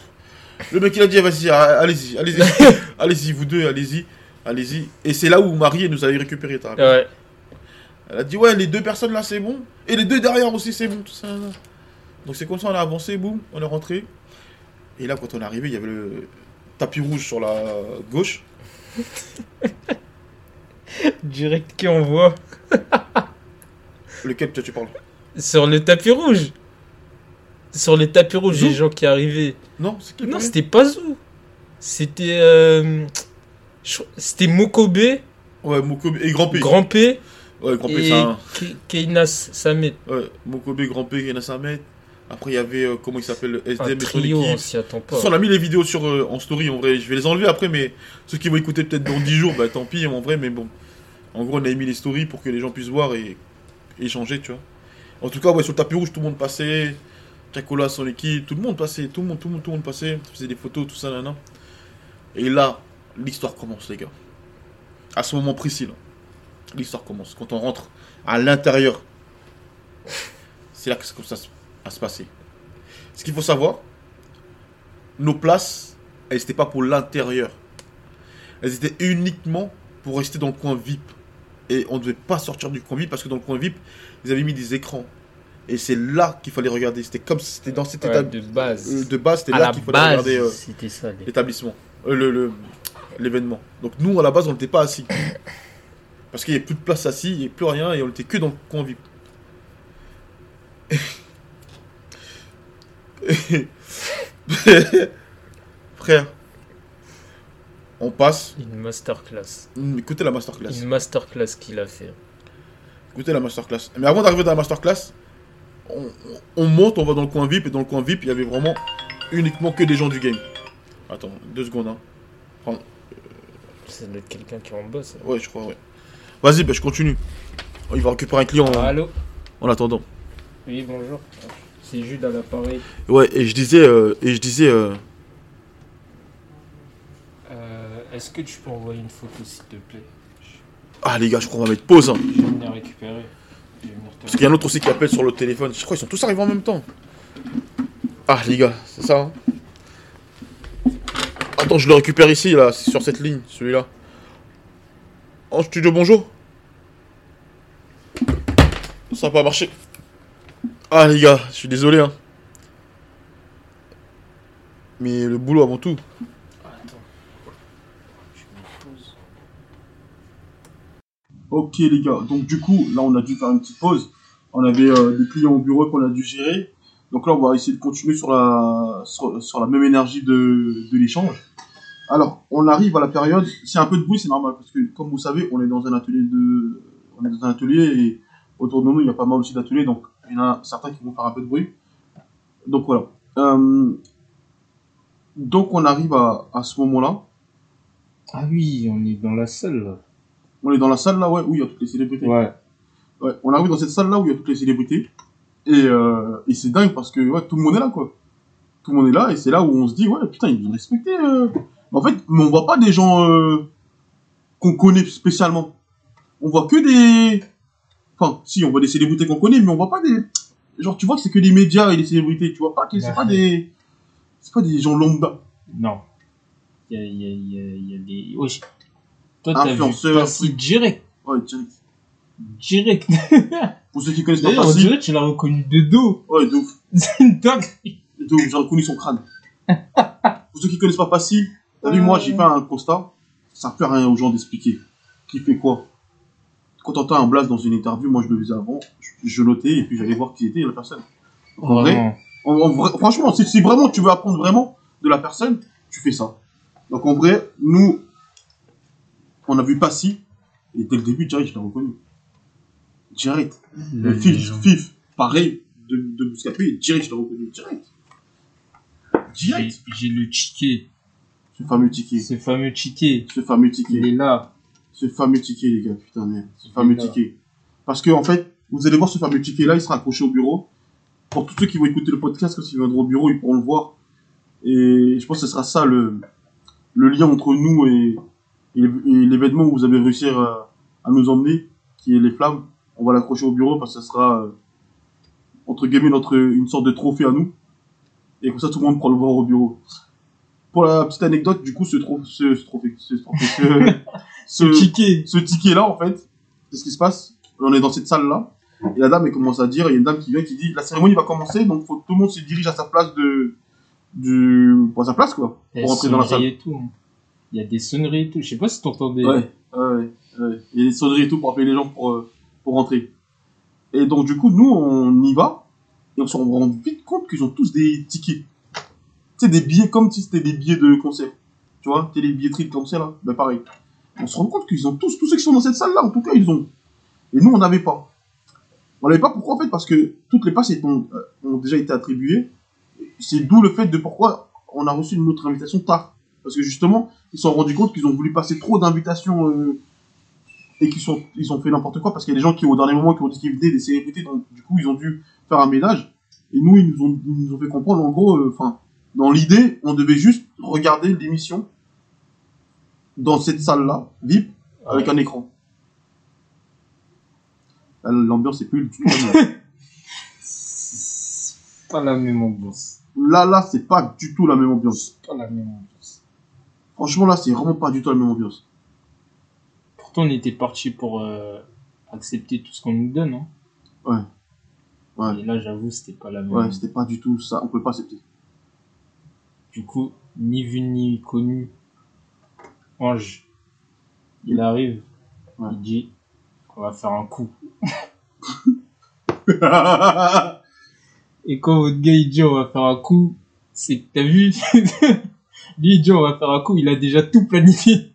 Le mec, il a dit, vas-y, ah, allez-y, allez-y. allez-y, vous deux, allez-y. Allez-y. Et c'est là où Marie nous avait récupéré, t'as rappelé Ouais. Elle a dit, ouais, les deux personnes là, c'est bon. Et les deux derrière aussi, c'est bon, tout ça. Donc c'est comme ça, on a avancé, boum, on est rentré. Et là, quand on est arrivé, il y avait le tapis rouge sur la gauche. Direct qui on voit. Lequel toi, tu parles? Sur le tapis rouge. Sur le tapis rouge, Zou les gens qui arrivaient. Non, c'était pas Zou. C'était. euh, C'était Mokobe, Ouais, Mokobe et Grand P. Grand P Ouais, Grand P, et c'est un. Keinas Samet. Ouais, Mokobe, Grand P, Yana Samet. Après, il y avait, euh, comment il s'appelle, le Un SDM et son trio, on équipe. s'y attend De pas. toute façon, on a mis les vidéos sur, euh, en story, en vrai. Je vais les enlever après, mais ceux qui vont écouter peut-être dans 10 jours, bah tant pis, en vrai, mais bon. En gros, on a mis les stories pour que les gens puissent voir et échanger, tu vois. En tout cas, ouais, sur le tapis rouge, tout le monde passait. Chacola, son équipe, tout le monde passait, tout le monde, tout le monde, tout le monde passait. Faisait des photos, tout ça, là, Et là, l'histoire commence, les gars. À ce moment précis, là. L'histoire commence. Quand on rentre à l'intérieur, c'est là que ça se- à se passer. Ce qu'il faut savoir, nos places, elles n'étaient pas pour l'intérieur. Elles étaient uniquement pour rester dans le coin VIP. Et on ne devait pas sortir du coin VIP parce que dans le coin VIP, ils avaient mis des écrans. Et c'est là qu'il fallait regarder. C'était comme si c'était dans cet Ouais, état de base. euh, de base, c'était là qu'il fallait base, regarder euh, l'établissement, Euh, le- le- l'événement. Donc nous, à la base, on n'était pas assis. Parce qu'il n'y avait plus de place assis, il n'y avait plus rien, et on était que dans le coin VIP. Frère, On passe. Une masterclass. Écoutez la masterclass. Une masterclass qu'il a fait. Écoutez la masterclass. Mais avant d'arriver dans la masterclass, on, on- on monte, on va dans le coin VIP. Et dans le coin VIP, il y avait vraiment uniquement que des gens du game. Attends, deux secondes. Hein. C'est quelqu'un qui est en boss. Ouais, je crois, ouais. Vas-y, bah, je continue. Il va récupérer un client en, Allô en attendant. Oui, bonjour. C'est Jude à l'appareil. Ouais, et je disais. euh, et je disais. euh, Euh, Est-ce que tu peux envoyer une photo s'il te plaît? Ah, les gars, je crois qu'on va mettre pause. Hein. Je vais venir récupérer. Je vais venir te- Parce qu'il y a un autre aussi qui appelle sur le téléphone. Je crois qu'ils sont tous arrivés en même temps. Ah, les gars, c'est ça. hein. Attends, je le récupère ici, là, c'est sur cette ligne, celui-là. En studio, bonjour. Ça n'a pas marché. Ah, les gars, je suis désolé. Hein. Mais le boulot avant tout. Ok les gars, donc du coup, là on a dû faire une petite pause. On avait euh, des clients au bureau qu'on a dû gérer. Donc là on va essayer de continuer sur la, sur, sur la même énergie de, de l'échange. Alors, on arrive à la période, c'est un peu de bruit, c'est normal, parce que comme vous savez, on est dans un atelier de, on est dans un atelier et autour de nous il y a pas mal aussi d'ateliers, donc il y en a certains qui vont faire un peu de bruit. Donc voilà. Euh, donc on arrive à, à ce moment-là. Ah oui, on est dans la salle là. On est dans la salle là, ouais, où il y a toutes les célébrités. Ouais. Ouais, on arrive dans cette salle là où il y a toutes les célébrités. Et, euh, et c'est dingue parce que ouais, tout le monde est là quoi. Tout le monde est là et c'est là où on se dit ouais putain ils nous respecter. Euh. En fait, mais on voit pas des gens euh, qu'on connaît spécialement. On voit que des. Enfin, si on voit des célébrités qu'on connaît, mais on voit pas des. Genre tu vois que c'est que les médias et les célébrités. Tu vois pas que c'est pas des. C'est pas des gens lambda. Non. Il y a, y a, y a, y a des. Wesh. Toi, t'as vu Passy direct. Ouais, direct. Direct. Pour ceux qui connaissent pas Passy, tu l'as reconnu de dos. ouais, de ouf. C'est une dinguerie. Et donc, j'ai reconnu son crâne. Pour ceux qui connaissent pas Passy, t'as vu, moi, j'ai fait un constat. Ça fait rien aux gens d'expliquer. Qui fait quoi Quand t'entends un blast dans une interview, moi, je le faisais avant. Je, je notais et puis j'allais voir qui était la personne. En vrai, Vraiment. en- en vrai- franchement, si, si vraiment tu veux apprendre vraiment de la personne, tu fais ça. Donc, en vrai, nous, on a vu Passy. Et dès le début, direct, je l'ai reconnu. Direct. Le Le Fif, légende. Fif, pareil, de, de Bouscapé, direct, je l'ai reconnu. Direct. Direct. j'ai le ticket. Ce fameux ticket. Ce fameux ticket. Ce fameux Il ticket. est là. Ce fameux ticket, les gars, putain, merde. Ce fameux là. ticket. Parce que, en fait, vous allez voir ce fameux ticket-là, il sera accroché au bureau. Pour tous ceux qui vont écouter le podcast, quand ils viendront au bureau, ils pourront le voir. Et je pense que ce sera ça le, le lien entre nous et, et, et l'événement où vous avez réussi à, à nous emmener, qui est les flammes. On va l'accrocher au bureau parce que ce sera, euh, entre guillemets, notre, une sorte de trophée à nous. Et comme ça, tout le monde pourra le voir au bureau. Pour la petite anecdote, du coup, ce, tro- ce, ce trophée, ce, trophée, ce, ce, ticket. ce ticket-là, en fait, c'est ce qui se passe? On est dans cette salle-là. Et la dame, elle commence à dire, il y a une dame qui vient qui dit, la cérémonie va commencer, donc faut que tout le monde se dirige à sa place de, du, pour sa place, quoi. Pour rentrer dans la salle. sonneries et tout. hein. Il y a des sonneries et tout. Je sais pas si t'entendais. Ouais, ouais, ouais. Il y a des sonneries et tout pour appeler les gens pour, euh, pour rentrer. Et donc, du coup, nous, on y va, et on se rend vite compte qu'ils ont tous des tickets. Tu sais, des billets comme si c'était des billets de concert. Tu vois, t'es les billetteries de concert, là. Ben, pareil. On se rend compte qu'ils ont tous, tous ceux qui sont dans cette salle-là, en tout cas, ils ont. Et nous, on n'avait pas. On n'avait pas pourquoi, en fait, parce que toutes les passes ont, euh, ont déjà été attribuées. C'est d'où le fait de pourquoi on a reçu une autre invitation tard. Parce que justement, ils se sont rendus compte qu'ils ont voulu passer trop d'invitations euh, et qu'ils sont, ils ont fait n'importe quoi parce qu'il y a des gens qui, au dernier moment, qui ont dit qu'ils des célébrités, donc du coup, ils ont dû faire un ménage. Et nous, ils nous ont, ils nous ont fait comprendre, en gros, euh, dans l'idée, on devait juste regarder l'émission dans cette salle-là, VIP, avec un écran. Là, L'ambiance est plus du tout la même. C'est pas la même ambiance. Là, là, c'est pas du tout la même ambiance. Pas la même ambiance. Franchement, là, c'est vraiment pas du tout la même ambiance. Pourtant, on était parti pour euh, accepter tout ce qu'on nous donne. Hein. Ouais. Ouais. Et là, j'avoue, c'était pas la même. Ouais, c'était pas du tout ça. On peut pas accepter. Du coup, ni vu ni connu, Ange, il arrive, Ouais. il dit on va faire un coup. Et quand votre gars il dit on va faire un coup, c'est que t'as vu? Lui, il dit on va faire un coup, il a déjà tout planifié.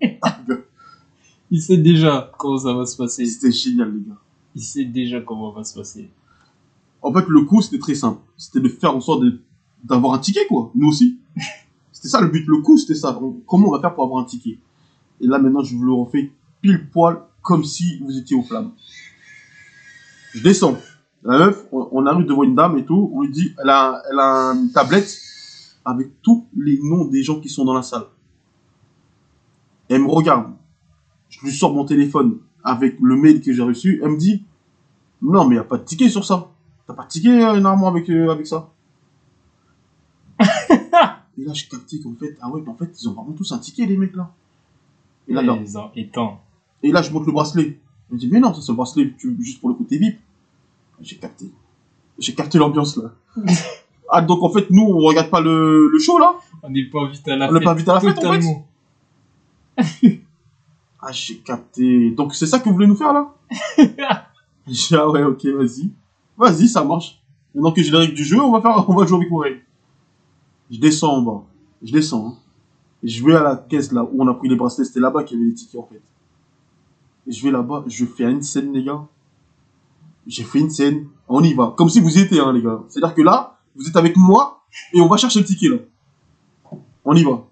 il sait déjà comment ça va se passer. C'était génial, les gars. Il sait déjà comment ça va se passer. En fait, le coup, c'était très simple. C'était de faire en sorte d'avoir un ticket, quoi. Nous aussi. C'était ça le but. Le coup, c'était ça. Comment on va faire pour avoir un ticket? Et là, maintenant, je vous le refais pile poil comme si vous étiez aux flammes. Je descends. La meuf, on, arrive devant une dame et tout. On lui dit, elle a, elle a une tablette avec tous les noms des gens qui sont dans la salle. Elle me regarde. Je lui sors mon téléphone avec le mail que j'ai reçu. Elle me dit, non, mais il n'y a pas de ticket sur ça. T'as pas de ticket euh, normalement avec, euh, avec ça? Et là, je captais qu'en fait, ah ouais, mais en fait, ils ont vraiment tous un ticket, les mecs là. Et là, Et là, les en étant. et là je monte le bracelet. Je me dis, mais non, ça c'est le bracelet tu- juste pour le côté VIP. J'ai capté. J'ai capté l'ambiance là. ah, donc en fait, nous, on regarde pas le, le show là On n'est pas invité à la On n'est fête. pas invité à la fête, en fait Totalement. Ah, j'ai capté. Donc c'est ça que vous voulez nous faire là? J'ai dit, ah ouais, ok, vas-y. Vas-y, ça marche. Maintenant que j'ai les règles du jeu, on va faire, on va jouer avec vos règles. Je descends en bas. Je descends. Hein. Je vais à la caisse là où on a pris les bracelets. C'était là-bas qu'il y avait les tickets en fait. Et je vais là-bas, je fais une scène les gars. J'ai fait une scène. On y va. Comme si vous y étiez hein les gars. C'est-à-dire que là, vous êtes avec moi et on va chercher le ticket là. On y va.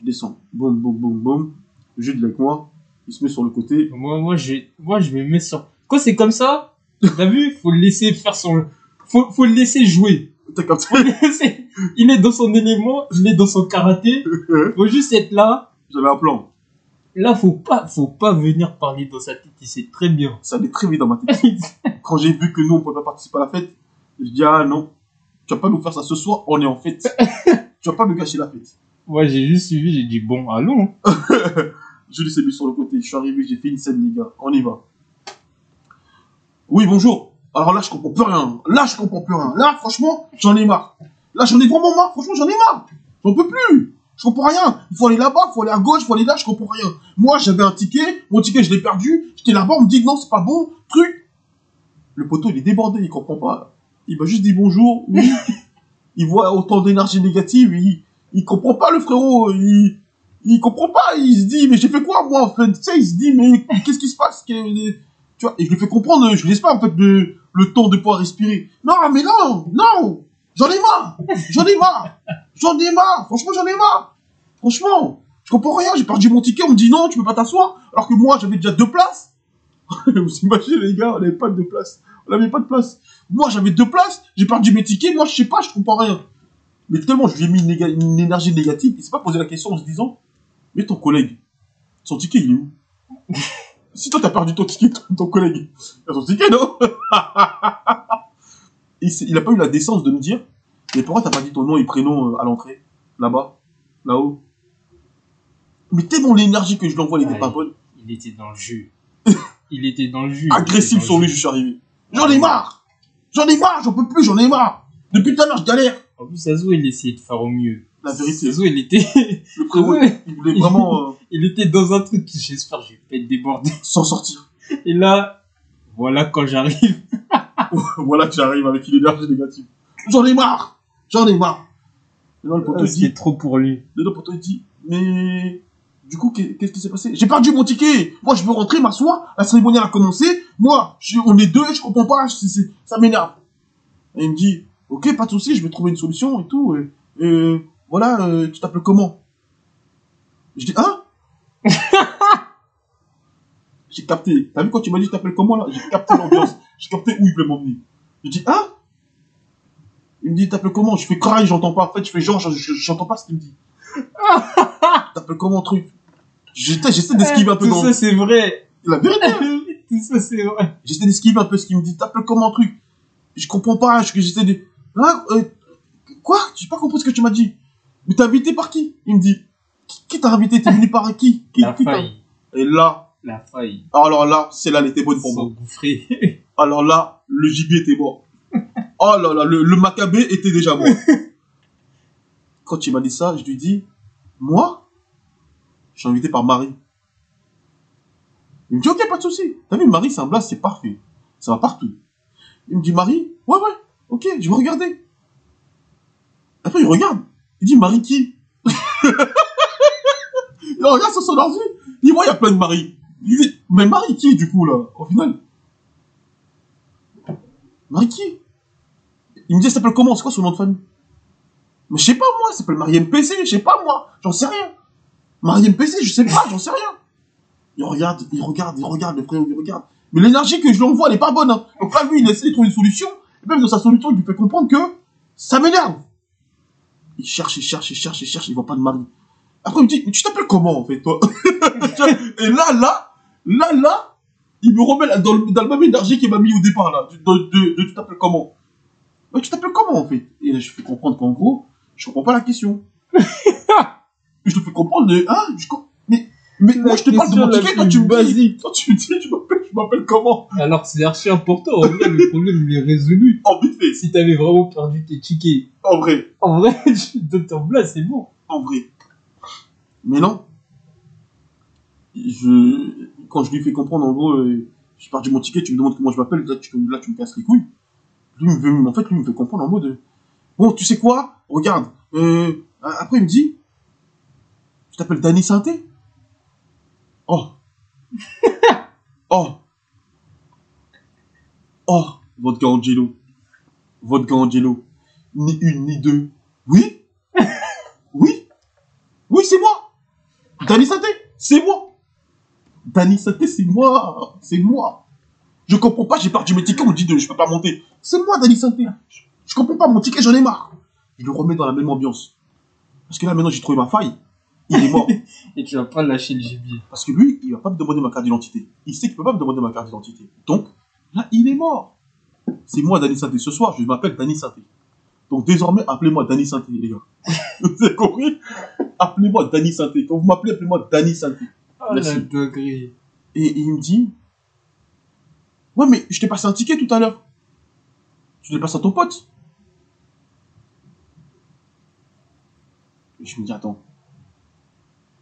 Je descends. Boum, boum, boum, boum. Jude avec moi. Il se met sur le côté. Moi, moi, je, moi, je me mets sur. Quand c'est comme ça, t'as vu, faut le laisser faire son. Faut, faut le laisser jouer. T'as capté Il est dans son élément, il est dans son karaté. Faut juste être là. J'avais un plan. Là, faut pas, faut pas venir parler dans sa tête. Il sait très bien. Ça allait très vite dans ma tête. Quand j'ai vu que nous, on pouvait pas participer à la fête, je dis, ah non, tu vas pas nous faire ça ce soir, on est en fête. tu vas pas me gâcher la fête. moi, j'ai juste suivi, j'ai dit bon, allons. Je l'ai mis sur le côté, je suis arrivé, j'ai fait une scène, les gars. On y va. Oui, bonjour. Alors là, je comprends plus rien. Là, je comprends plus rien. Là, franchement, j'en ai marre. Là, j'en ai vraiment marre. Franchement, j'en ai marre. J'en peux plus. Je comprends rien. Il faut aller là-bas, il faut aller à gauche, il faut aller là, je comprends rien. Moi, j'avais un ticket. Mon ticket, je l'ai perdu. J'étais là-bas, on me dit non, c'est pas bon. Truc. Le poteau, il est débordé, il comprend pas. Il m'a juste dit bonjour. Oui. il voit autant d'énergie négative. Il, il comprend pas, le frérot. Il, il comprend pas, il se dit, mais j'ai fait quoi, moi, en fait? Tu sais, il se dit, mais qu'est-ce qui se passe? Tu vois, et je lui fais comprendre, je lui laisse pas, en fait, de, le temps de pouvoir respirer. Non, mais non, non! J'en ai marre! J'en ai marre! J'en ai marre! Franchement, j'en ai marre! Franchement, je comprends rien, j'ai perdu mon ticket, on me dit non, tu peux pas t'asseoir, alors que moi, j'avais déjà deux places. Vous imaginez, les gars, on n'avait pas de place. On n'avait pas de place. Moi, j'avais deux places, j'ai perdu mes tickets, moi, je sais pas, je comprends rien. Mais tellement je lui ai mis une, énergie négative, il s'est pas posé la question en se disant, mais ton collègue, son ticket, il est où? Si toi t'as perdu ton ticket, ton, ton collègue, il a son ticket, non il, s'est- il a pas eu la décence de me dire, mais pourquoi t'as pas dit ton nom et prénom euh, à l'entrée Là-bas Là-haut Mais tellement l'énergie que je lui envoie, elle était Ouais. pas bonne. Il était dans le jus. Il était dans le jus. Agressif était sur lui, je suis arrivé. J'en ai marre J'en ai marre, j'en peux plus, j'en ai marre Depuis tout à l'heure, je galère En plus, Azo, il essayait de faire au mieux. La vérité, Azo, il était, le Ouais. il voulait vraiment euh, il était dans un truc. J'espère, que je vais pas être débordé. s'en sortir. Et là, voilà quand j'arrive. voilà que j'arrive avec une énergie négative. J'en ai marre J'en ai marre Et là, le poteau, il dit, trop pour lui. Et là, le poteau, il dit, mais... Du coup, qu'est- qu'est-ce qui s'est passé? J'ai perdu mon ticket Moi, je veux rentrer, m'asseoir, la cérémonie a commencé, moi, je- on est deux, je comprends pas, ça m'énerve. Et il me dit, ok, pas de souci, je vais trouver une solution et tout, et, et voilà, euh, tu t'appelles comment Je dis, hein J'ai capté. T'as vu quand tu m'as dit tu t'appelles comment là J'ai capté l'ambiance. J'ai capté où il voulait m'emmener. Je dis, hein Il me dit, t'appelles comment Je fais craille, j'entends pas. En fait, je fais genre, je- je- j'entends pas ce qu'il me dit. t'appelles comment truc j'essaie d'esquiver un peu Tout dans ça, c'est vrai. la vérité. Tout ça, c'est vrai. J'essaie d'esquiver un peu ce qu'il me dit. T'appelles comment truc Je comprends pas. Je, j'essaie de. Hein euh, Quoi J'ai pas compris ce que tu m'as dit. Mais t'es invité par qui? Il me dit. Qui, qui t'a invité? T'es venu par qui? Qui, La qui faille. Et là, La faille. alors là, celle-là, elle était bonne pour moi. Alors là, le gibier était mort. Oh là là, le, le macabé était déjà mort. Quand il m'a dit ça, je lui dis, moi, je suis invité par Marie. Il me dit, ok, pas de souci. T'as vu, Marie, c'est un blast, c'est parfait. Ça va partout. Il me dit, Marie, ouais, ouais, ok, je vais regarder. Après, il regarde. Il dit, Marie qui Il regarde sur son ordi, il voit, il y a plein de maris. Il dit, mais Marie qui, du coup, là, au final? Marie qui? Il me dit, elle s'appelle comment? C'est quoi son nom de famille? Mais je sais pas, moi, elle s'appelle Marie MPC, je sais pas, moi, j'en sais rien. Marie MPC, je sais pas, j'en sais rien. Il regarde, il regarde, il regarde, le frère, il regarde. Mais l'énergie que je lui envoie, elle est pas bonne. Hein. Donc lui, il essaie de trouver une solution. Et même dans sa solution, il lui fait comprendre que ça m'énerve. Il cherche, il cherche, il cherche, il cherche, il voit pas de mari. Après, il me dit, mais tu t'appelles comment, en fait, toi Et là, là, là, là, il me remet dans, le, dans même énergie qu'il m'a mis au départ, là. De, de, de tu t'appelles comment Mais tu t'appelles comment, en fait? Et là, je fais comprendre qu'en gros, je comprends pas la question. je te fais comprendre, de, hein, je, mais, moi, je te parle de mon ticket, toi, tu me dis, toi, tu me dis, je m'appelle, je m'appelle comment Alors c'est archi important. En vrai, le problème il est résolu. En vite fait, Si t'avais vraiment perdu tes tickets, en vrai, en vrai, tu ton place, c'est bon. en vrai. Mais non. Je, quand je lui fais comprendre, en gros, euh, j'ai perdu mon ticket, tu me demandes comment je m'appelle, là, tu, là, tu me casses les couilles. Lui, me en fait, lui, me fait comprendre en mode, euh, bon, tu sais quoi, regarde, euh, après, il me dit, tu t'appelles Danny Santé? Oh. oh. Oh, votre Angelo. Votre Angelo. Ni une, ni deux. Oui? Oui? Oui, c'est moi. Danny Santé, c'est moi. Danny Santé, c'est moi. C'est moi. Je comprends pas, j'ai perdu mes tickets, on me dit de, je peux pas monter. C'est moi, Danny Santé. Je, je comprends pas, mon ticket, j'en ai marre. Je le remets dans la même ambiance. Parce que là, maintenant, j'ai trouvé ma faille. Il est mort. Et tu vas pas lâcher le gibier. Parce que lui, il va pas me demander ma carte d'identité. Il sait qu'il peut pas me demander ma carte d'identité. Donc, là, il est mort. C'est moi, Danny Santé. Ce soir, je m'appelle Danny Santé. Donc, désormais, appelez-moi Danny Santé, les gars. Vous avez compris? Appelez-moi Danny Santé. Quand vous m'appelez, appelez-moi Danny Santé. Oh Merci. dinguerie. Et, et il me dit, ouais, mais je t'ai passé un ticket tout à l'heure. Tu l'as passé à ton pote. Et je me dis, attends.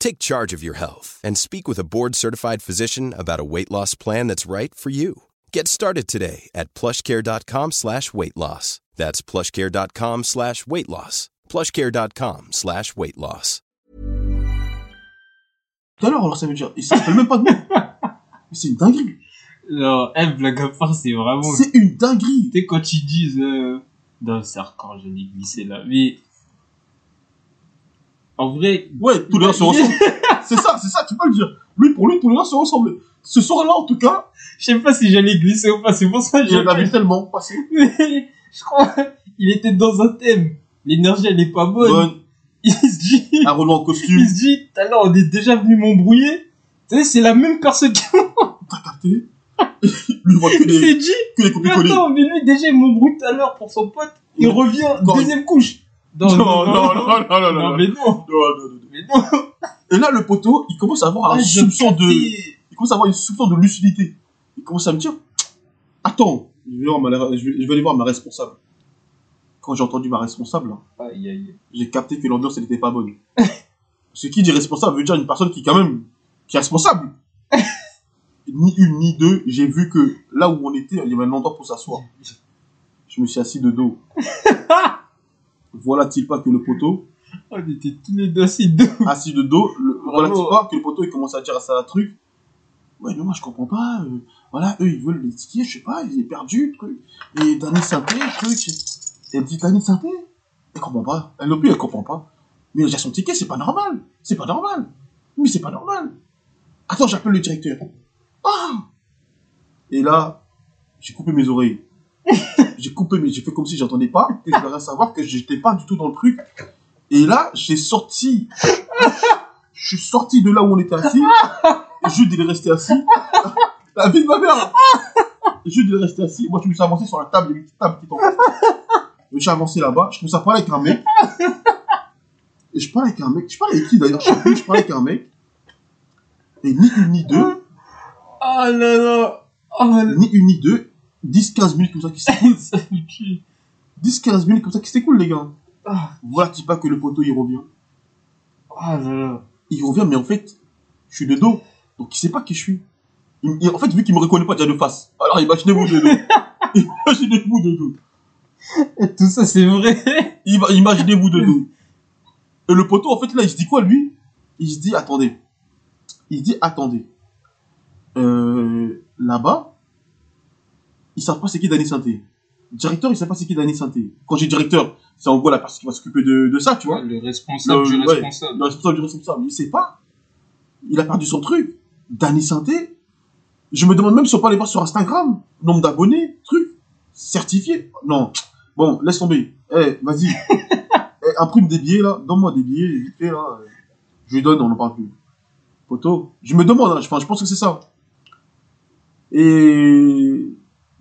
Take charge of your health and speak with a board-certified physician about a weight loss plan that's right for you. Get started today at plushcare.com slash weight loss. That's plushcare.com slash weight loss. plushcare.com slash weight loss. tout à l'heure, alors ça veut dire, il s'appelle même pas de moi. C'est une dinguerie. Non, blague à part, c'est vraiment. C'est une dinguerie. Tu sais, quand ils disent. Euh... Non, c'est quand je l'ai glissé là. Mais. En vrai. Ouais, tous les gens se ressemblent. C'est ça, c'est ça, tu peux le dire. Lui, pour lui, tous les gens se ressemblent. Ce soir-là, en tout cas, Je sais pas si j'allais glisser ou pas, c'est pour ça que il j'ai en avait tellement passé. Je crois. Il était dans un thème. L'énergie, elle est pas bonne. Bonne, Il se dit. un Renault en costume, Il se dit, tout à l'heure, on est déjà venu m'embrouiller. Tu sais, c'est la même personne qui t'as capté? Lui, il voit que s'est les, dit. que les Mais attends, mais lui, déjà, il m'embrouille tout à l'heure pour son pote. Il revient, deuxième couche. Non, non, non, non, non, non, Non, non. mais non. Non, non, non, non. Mais non. Et là, le poteau, il commence à avoir un Ah, soupçon de, il commence à avoir une soupçon de lucidité. Il commence à me dire, attends, je vais, voir ma- je vais, aller voir ma responsable. Quand j'ai entendu ma responsable, Aïe, aïe. j'ai capté que l'ambiance, n'était pas bonne. Ce qui dit responsable veut dire une personne qui, quand même, qui est responsable. ni une, ni deux, j'ai vu que là où on était, il y avait un endroit pour s'asseoir. Je me suis assis de dos. Voilà-t-il pas que le poteau, On était tous les deux assis deux. assis de dos, le, voilà-t-il pas que le poteau, il commence à dire à ça un truc. Ouais, mais moi, je comprends pas. euh, voilà, eux, ils veulent les tickets, je sais pas, il est perdu, truc. Et Dani Santé, truc. Elle dit, Dani Santé Elle comprend pas. Elle non plus, elle comprend pas. Mais il a son ticket, c'est pas normal. C'est pas normal. Mais c'est pas normal. Attends, j'appelle le directeur. Ah Et là, j'ai coupé mes oreilles. j'ai coupé, mais j'ai fait comme si j'entendais pas, que je devrais savoir que j'étais pas du tout dans le truc. Et là, j'ai sorti, je suis sorti de là où on était assis, et Jude, il est resté assis. La vie de ma mère! Jude, il est resté assis. Moi, je me suis avancé sur la table, il y a une petite table qui face. Je me suis avancé là-bas, je commence à parler avec un mec. Et je parle avec un mec, je parle avec qui d'ailleurs, je sais plus, je parle avec un mec. Et ni une ni deux, Ah là là. Oh ni une ni deux, 10-15 minutes comme ça qui s'écoulent. ça me tue. 10-15 minutes comme ça qui s'écoulent, les gars. Ah, Voilà, dis pas que le poteau il revient. ah là là. Il revient, mais en fait, je suis de dos. Donc il sait pas qui je suis. Il- il- en fait, vu qu'il me reconnaît pas déjà de face. Alors imaginez-vous de dos. imaginez-vous de dos. Et tout ça, c'est vrai. Ima- Imaginez-vous de dos. Et le poteau, en fait, là, il se dit quoi, lui? Il se dit, attendez. Il se dit, attendez. Euh, là-bas, ils savent pas c'est qui Danny Santé. Directeur, il sait pas c'est qui Danny Santé. Quand j'ai directeur, c'est en gros la personne qui va s'occuper de, de ça, tu vois. Le responsable du Le- ouais, responsable. Le responsable du responsable, il sait pas. Il a perdu son truc. Danny Santé. Je me demande même si on peut aller voir sur Instagram. Nombre d'abonnés, truc. Certifié. Non. Bon, laisse tomber. Eh, vas-y. Eh, imprime des billets, là. Donne-moi des billets, vite fait, là. Je lui donne, on en parle plus. Photo. Je me demande, hein, enfin, je pense que c'est ça. Et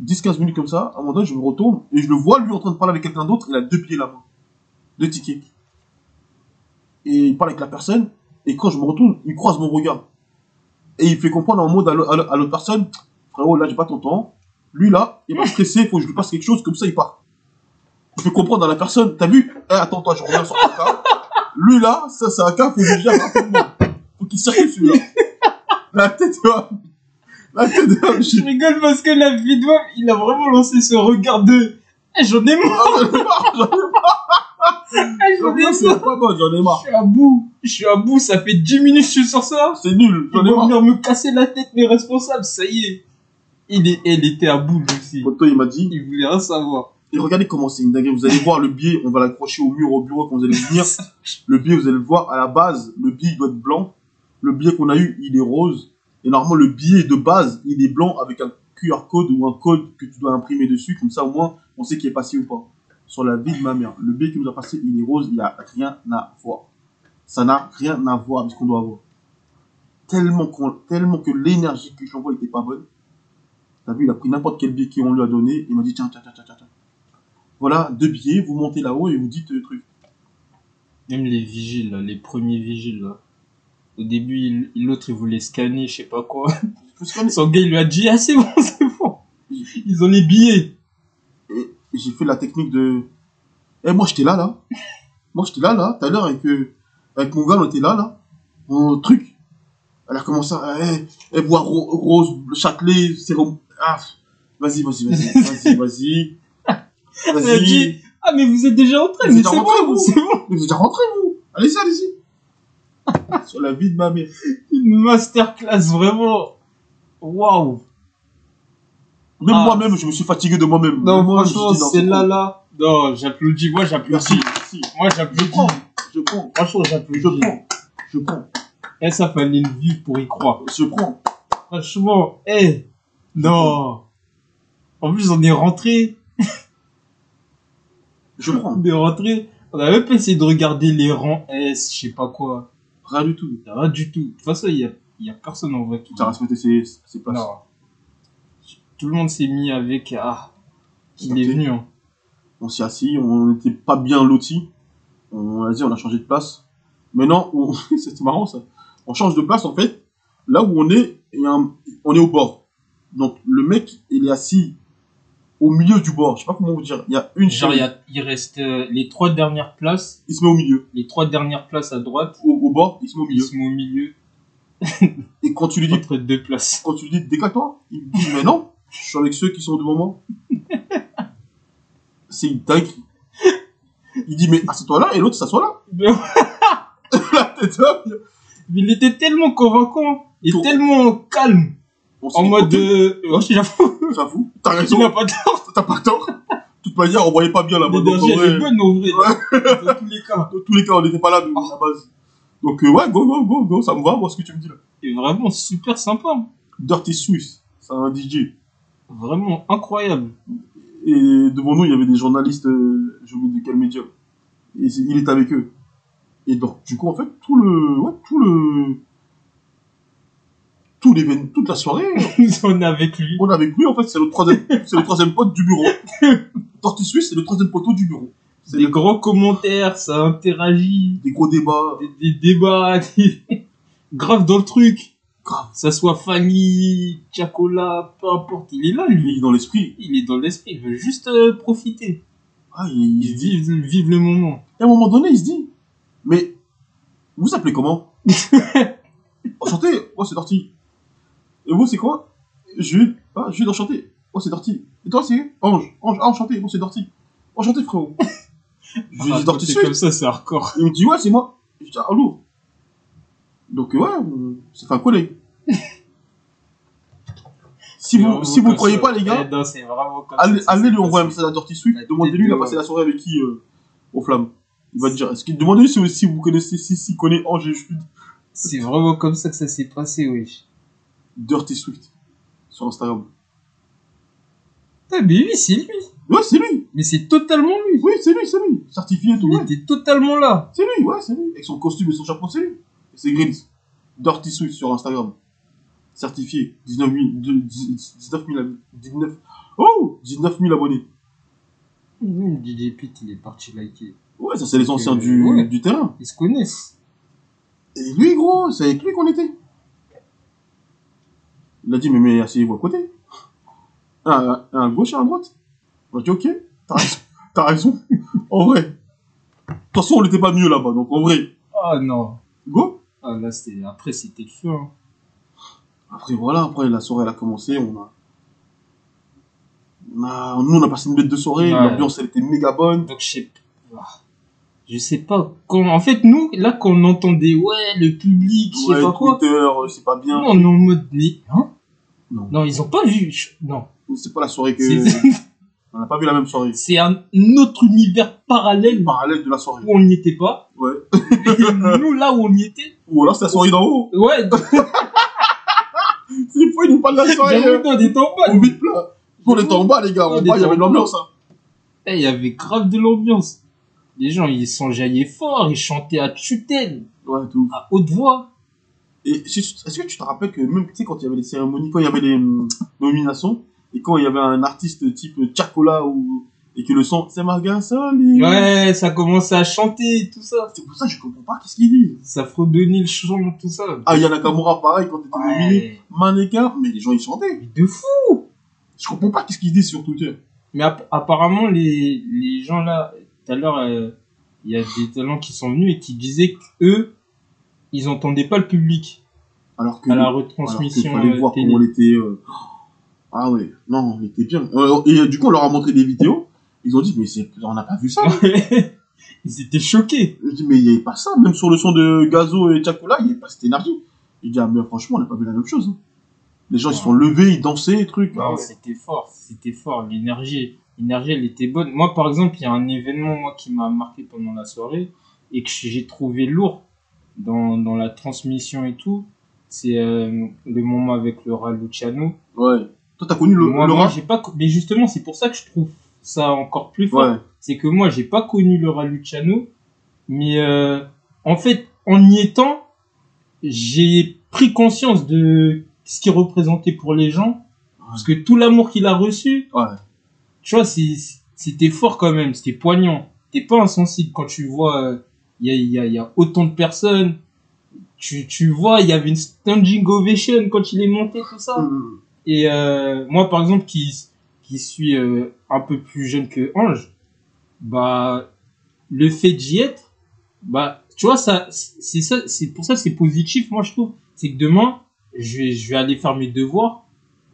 10-15 minutes comme ça, à un moment donné, je me retourne et je le vois, lui, en train de parler avec quelqu'un d'autre. Il a deux billets là-bas. Deux tickets et il parle avec la personne, et quand je me retourne, il croise mon regard. Et il fait comprendre en mode à l'au- à l'au- à l'autre personne, frérot, là, j'ai pas ton temps. Lui, là, il va stresser, il faut que je lui passe quelque chose, comme ça, il part. Je fais comprendre à la personne, t'as vu? Eh, attends-toi, je reviens sur ton cas. Lui, là, ça, c'est un cas, faut que je gère rapidement. Faut qu'il circule, celui-là. La tête, tu vois. La tête, tu vois, Je rigole parce que la vidéo, il a vraiment lancé ce regard de. Eh, J'en ai marre, Ah, J'en ai marre, j'en ai marre. j'en ai J'en ai marre. C'est pas bon, j'en ai Je suis à bout. Je suis à bout. Ça fait 10 minutes que je suis sur ça. C'est nul, j'en ai marre. venir me casser la tête, les responsables. Ça y est. Il, est, il était à bout, lui aussi. Photo, il m'a dit, Il voulait rien savoir. Et regardez comment c'est une dinguerie. Vous allez voir le billet, on va l'accrocher au mur, au bureau quand vous allez venir. Le billet, vous allez le voir, à la base, le billet il doit être blanc. Le billet qu'on a eu, il est rose. Et normalement, le billet de base, il est blanc avec un QR code ou un code que tu dois imprimer dessus. Comme ça, au moins, on sait qu'il est passé ou pas. Sur la vie de ma mère. Le billet qui nous a passé, il est rose, il n'y a rien à voir. Ça n'a rien à voir avec ce qu'on doit avoir. Tellement, tellement que l'énergie que j'envoie n'était pas bonne. T'as vu, il a pris n'importe quel billet qu'on lui a donné. Il m'a dit, tiens, tiens, tiens, tiens, tiens. Voilà, deux billets, vous montez là-haut et vous dites le truc. Même les vigiles, les premiers vigiles, là. Au début, l'autre, il voulait scanner, je sais pas quoi. Son gars, il lui a dit, ah, c'est bon, c'est bon. Ils ont les billets. Et j'ai fait la technique de. Eh, moi, j'étais là, là. Moi, j'étais là, là. Tout à l'heure, avec, euh, avec mon gars, on était là, là. Mon truc. Elle a commencé à. Eh, eh, boire ro- rose, Châtelet, sérum. Ah, vas-y, vas-y, vas-y, vas-y, vas-y. Elle a Vas-y. dit, ah, mais vous êtes déjà entré, Vous mais c'est bon, vous. c'est bon. Vous êtes déjà rentrés, vous. Allez-y, allez-y. Sur la vie de ma mère. Une masterclass, vraiment. Waouh. Même Ah. moi-même, je me suis fatigué de moi-même. Non, Moi, je franchement, c'est là, là. Non, j'applaudis, moi, j'applaudis. Moi, Je j'applaudis. prends, je prends, Franchement, je j'applaudis. prends, je prends, Eh, ça fallait le vivre pour y croire. je prends. Franchement, eh. Non. En plus, on est rentré. Je prends. On est rentré. On a même pas essayé de regarder les rangs S, je sais pas quoi. Rien du tout. Rien du tout. De toute façon, il y a, y a personne en vrai qui. Tu as respecté ses, ses places. Non. Tout le monde s'est mis avec. Ah. Il Ok. est venu, hein. On s'est assis, on n'était pas bien lotis. On a dit, on a changé de place. Maintenant, on... c'est marrant ça. On change de place en fait. Là où on est, il y a un- on est au bord. Donc le mec, il est assis au milieu du bord. Je sais pas comment vous dire. Il y a une Genre, il, y chaise. a, il reste euh, les trois dernières places. Il se met au milieu. Les trois dernières places à droite. Au, au bord, il se met au milieu. sont au milieu. Et quand tu lui dis, Entre deux places. quand tu lui dis, décale-toi, il me dit, mais non, je suis avec ceux qui sont devant moi. C'est une dinguerie. Il dit, mais assieds-toi là, et l'autre s'assoit là. Mais La tête là. il était tellement convaincant. Et tellement calme. En mode. Euh... oh, j'avoue, J'avoue, t'as il raison, n'a pas tort. t'as pas tort. De toute manière, on voyait pas bien L'énergie, elle est vrai, bonne, en vrai. Dans tous les cas. dans tous les cas, on n'était pas là de à la base. Donc, euh, ouais, go, go, go, go, ça me va, moi, ce que tu me dis là. Et vraiment super sympa. Dirty Swiss, c'est un DJ. Vraiment incroyable. Et devant nous, il y avait des journalistes, euh, j'ai oublié de quel média. Et il est avec eux. Et donc, du coup, en fait, tout le, ouais, tout le, tout l'événement, toute la soirée, On est avec lui. on est avec lui, en fait, c'est le troisième, c'est le troisième pote du bureau. Tortue Suisse, c'est le troisième poteau du bureau. C'est Des le- grands commentaires, ça interagit. des gros débats. Des, des débats. des- Grave dans le truc. Grave. Ça soit Fanny, Chacola, peu importe. Il est là, Il lui. est dans l'esprit. Il est dans l'esprit. Il veut juste euh, profiter. Ah, il, il Il vive, vive le moment. Et à un moment donné, il se dit, mais vous vous appelez comment Enchanté, moi c'est Tortille. Et vous c'est quoi? Jules, ah, enchanté. Moi c'est Tortille. Et toi c'est Ange, Ange, ah, enchanté, moi c'est Tortille. Enchanté frérot. Je lui Ah, dis Tortille c'est Suisse. comme ça, c'est hardcore. Il me dit ouais c'est moi. Je dis ah lourd. Donc ouais, s'est fait un collègue. si vous si vous croyez pas les gars, non, c'est allez, ça, allez c'est lui envoyer un message à. La tête Demandez-lui il a passé la soirée avec qui euh, au flamme. Il va te dire. Demandez-lui si, si vous connaissez si si connaît Ange et Jules. C'est vraiment comme ça que ça s'est passé, oui. Dirty Swift sur Instagram. Ah, mais oui, c'est lui. Ouais, c'est lui. Mais c'est totalement lui. Oui, c'est lui, c'est lui. Certifié et tout. Il ouais. était totalement là. C'est lui, ouais, c'est lui. Avec son costume et son chapeau, c'est lui. C'est Greens. Dirty Swift sur Instagram. Certifié. 19 000, de- 19 000, ab- 19, oh, 19 000 abonnés. Mmh, DJ Pete, il est parti liker. Ouais, ça, c'est les anciens Euh, du, ouais. du terrain. Ils se connaissent. Et lui, gros, c'est avec lui qu'on était. Il a dit, mais, mais asseyez-vous à côté. À gauche et un à droite. On a dit, ok, t'as raison. T'as raison. en vrai. De toute façon, on n'était pas mieux là-bas, donc en vrai. Ah non. Go. Ah là, c'était... Après, c'était le feu. hein. Après, voilà, après, la soirée, elle a commencé, on a... on a- Nous, on a passé une bête de soirée, Ouais. l'ambiance, elle était méga bonne. Donc, je sais... ah, Je sais pas. Quand... En fait, nous, là, quand on entendait, ouais, le public, je sais Ouais, pas quoi, Twitter, euh, c'est pas bien. nous, on est en mode, mais... Hein? Non. non, ils ont pas vu. Non. C'est pas la soirée que... On n'a pas vu la même soirée. C'est un autre univers parallèle Parallèle de la soirée. où on n'y était pas. Ouais. Et nous, là où on y était, Ou alors, c'est la soirée d'en haut. ouais, C'est fou, ils nous parlent de la soirée. j'avoue, euh, on était en bas. On vite plat. On était en bas, les gars. On En bas, il y avait de l'ambiance, hein. Eh, Il y avait grave de l'ambiance. Les gens, ils s'enjaillaient fort, ils chantaient à tue-tête, Ouais, tout. à haute voix. Et est-ce que tu te rappelles que même, tu sais, quand il y avait les cérémonies, quand il y avait les hum, nominations, et quand il y avait un artiste type Chacola ou, et que le son, c'est ma gasoline. Ouais, ça commençait à chanter et tout ça. C'est pour ça que je comprends pas qu'est-ce qu'il dit? Ça fredonnait le chant, tout ça. Ah, Yana Nakamura, pareil, quand t'étais nominé. Ouais. Mannequin, mais les gens, ils chantaient. Mais de fou. Je comprends pas qu'est-ce qu'ils disent sur Twitter. Mais app- apparemment, les, les gens là, tout à l'heure, euh, il y a des talents qui sont venus et qui disaient qu'eux, ils entendaient pas le public Alors que, à la alors retransmission fallait euh, voir télé. comment on était, euh, ah ouais, non, on était bien. Euh, Et du coup, on leur a montré des vidéos. Ils ont dit, mais c'est, on n'a pas vu ça. ils étaient choqués. Je dis, mais il n'y avait pas ça, même sur le son de Gazo et Chacola, il n'y avait pas cette énergie. Je dis, ah, mais franchement, on n'a pas vu la même chose. hein. Les gens, ils se sont levés, ils dansaient, trucs. Ouais. c'était fort, c'était fort. L'énergie, l'énergie, elle était bonne. Moi, par exemple, il y a un événement moi qui m'a marqué pendant la soirée et que j'ai trouvé lourd dans, dans la transmission et tout. C'est euh, le moment avec le rat Luciano. Ouais. Toi, t'as connu le, moi, le moi, j'ai pas. Mais justement, c'est pour ça que je trouve ça encore plus fort. Ouais. C'est que moi, j'ai pas connu le rat Luciano, mais euh, en fait, en y étant, j'ai pris conscience de ce qu'il représentait pour les gens, parce que tout l'amour qu'il a reçu, Ouais. tu vois, c'était fort quand même, c'était poignant. T'es pas insensible quand tu vois, euh, il y, a, il y, a, il y a autant de personnes. Tu, tu vois, il y avait une standing ovation quand il est monté, tout ça. Mmh. Et euh, moi, par exemple, qui, qui suis euh, un peu plus jeune que Ange, bah, le fait d'y être, bah, tu vois, ça, c'est ça, c'est pour ça que c'est positif, moi, je trouve. C'est que demain, je vais, je vais aller faire mes devoirs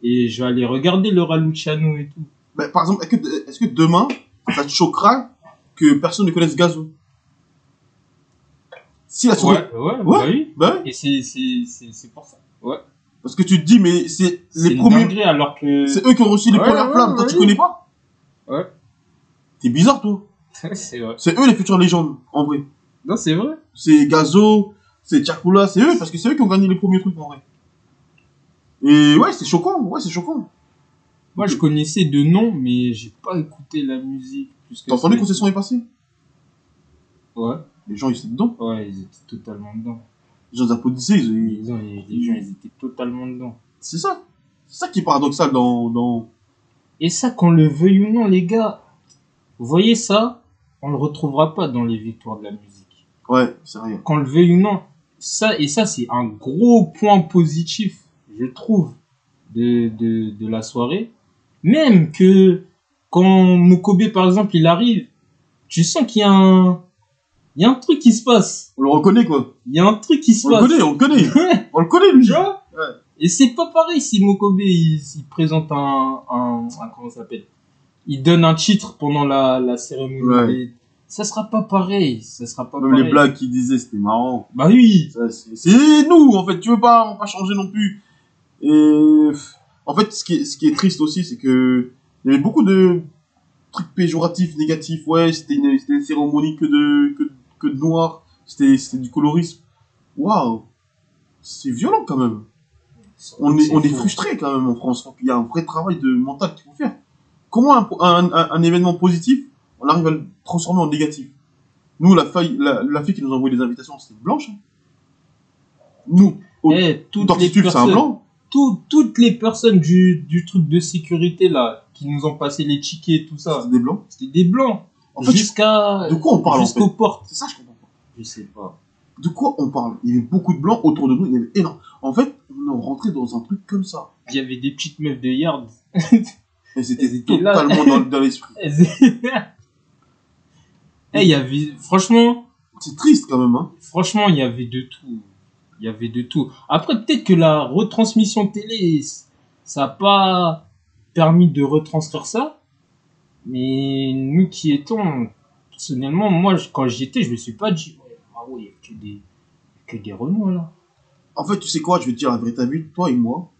et je vais aller regarder le Raluciano et tout. Mais, par exemple, est-ce que, est-ce que demain, ça te choquera que personne ne connaisse Gazo Si la soirée. ouais, ouais, Ouais. bah oui. Ben, Et c'est, c'est, c'est, c'est pour ça. Ouais. parce que tu te dis, mais c'est les premiers. dinguerie alors que. C'est eux qui ont reçu les Ouais, premières flammes. Toi, ouais. tu connais pas Ouais. T'es bizarre, toi. c'est vrai. C'est eux les futures légendes, en vrai. Non, c'est vrai. c'est Gazo, c'est Chakula, c'est eux, parce que c'est eux qui ont gagné les premiers trucs en vrai. Et ouais, c'est choquant, ouais, c'est choquant. Moi, je connaissais de nom, mais j'ai pas écouté la musique. T'as entendu quand ce son est passé? Ouais, Les gens, ils étaient dedans. ouais, ils étaient totalement dedans. Les gens ils applaudissaient. ils- Les gens, les, les gens, ils étaient totalement dedans. C'est ça. C'est ça qui est paradoxal dans, dans... Et ça, qu'on le veuille ou non, les gars, vous voyez ça, on le retrouvera pas dans les victoires de la musique. Ouais, c'est rien. Qu'on le veuille ou non, ça, et ça, c'est un gros point positif, je trouve, de, de, de la soirée. Même que quand Mukobe, par exemple, il arrive, tu sens qu'il y a un, il y a un truc qui se passe. On le reconnaît, quoi. Il y a un truc qui se On le passe. connaît, on le connaît. Ouais. On le connaît, lui. Tu vois Ouais. Et c'est pas pareil si Mokobe il, il présente un, un, un- comment ça s'appelle? Il donne un titre pendant la, la cérémonie. Ouais. Ça sera pas pareil. Ça sera pas Même pareil. les blagues qu'il disait, c'était marrant. Bah oui. C'est nous, en fait. Tu veux pas, on va pas changer non plus. Et en fait, ce qui est, ce qui est triste aussi, c'est que il y avait beaucoup de trucs péjoratifs, négatifs. Ouais, c'était une, une cérémonie que de, que, que de noir. C'était, c'était du colorisme. Waouh, c'est violent quand même. On est, on est frustré quand même en France. Il y a un vrai travail de mental qu'il faut faire. Comment un, un, un, un événement positif, on arrive à le transformer en négatif? Nous, la, faille, la, la fille qui nous a envoyé les invitations, c'était blanche. hein. Nous, au Eh, toutes les Tortitude, c'est un personnes, blanc. tout- toutes les personnes du, du truc de sécurité là, qui nous ont passé les tickets et tout ça, C'est des blancs. c'était des blancs. En fait, Jusqu'à, de quoi on parle en jusqu'aux fait portes. C'est ça, je comprends pas. Je sais pas. De quoi on parle? Il y avait beaucoup de blancs autour de nous. Il y avait énorme. En fait, on est rentré dans un truc comme ça. Il y avait des petites meufs de yard. Elles étaient totalement dans, dans l'esprit. Eh, il y avait, franchement, C'est triste quand même, hein. franchement, il y avait de tout. Il y avait de tout. Après, peut-être que la retransmission télé, ça n'a pas permis de retranscrire ça. Mais nous qui étions, personnellement, moi, quand j'y étais, je me suis pas dit, ouais, ouais, il y a que des, que des là. En fait, tu sais quoi Je vais te dire la vérité. Vu, toi et moi,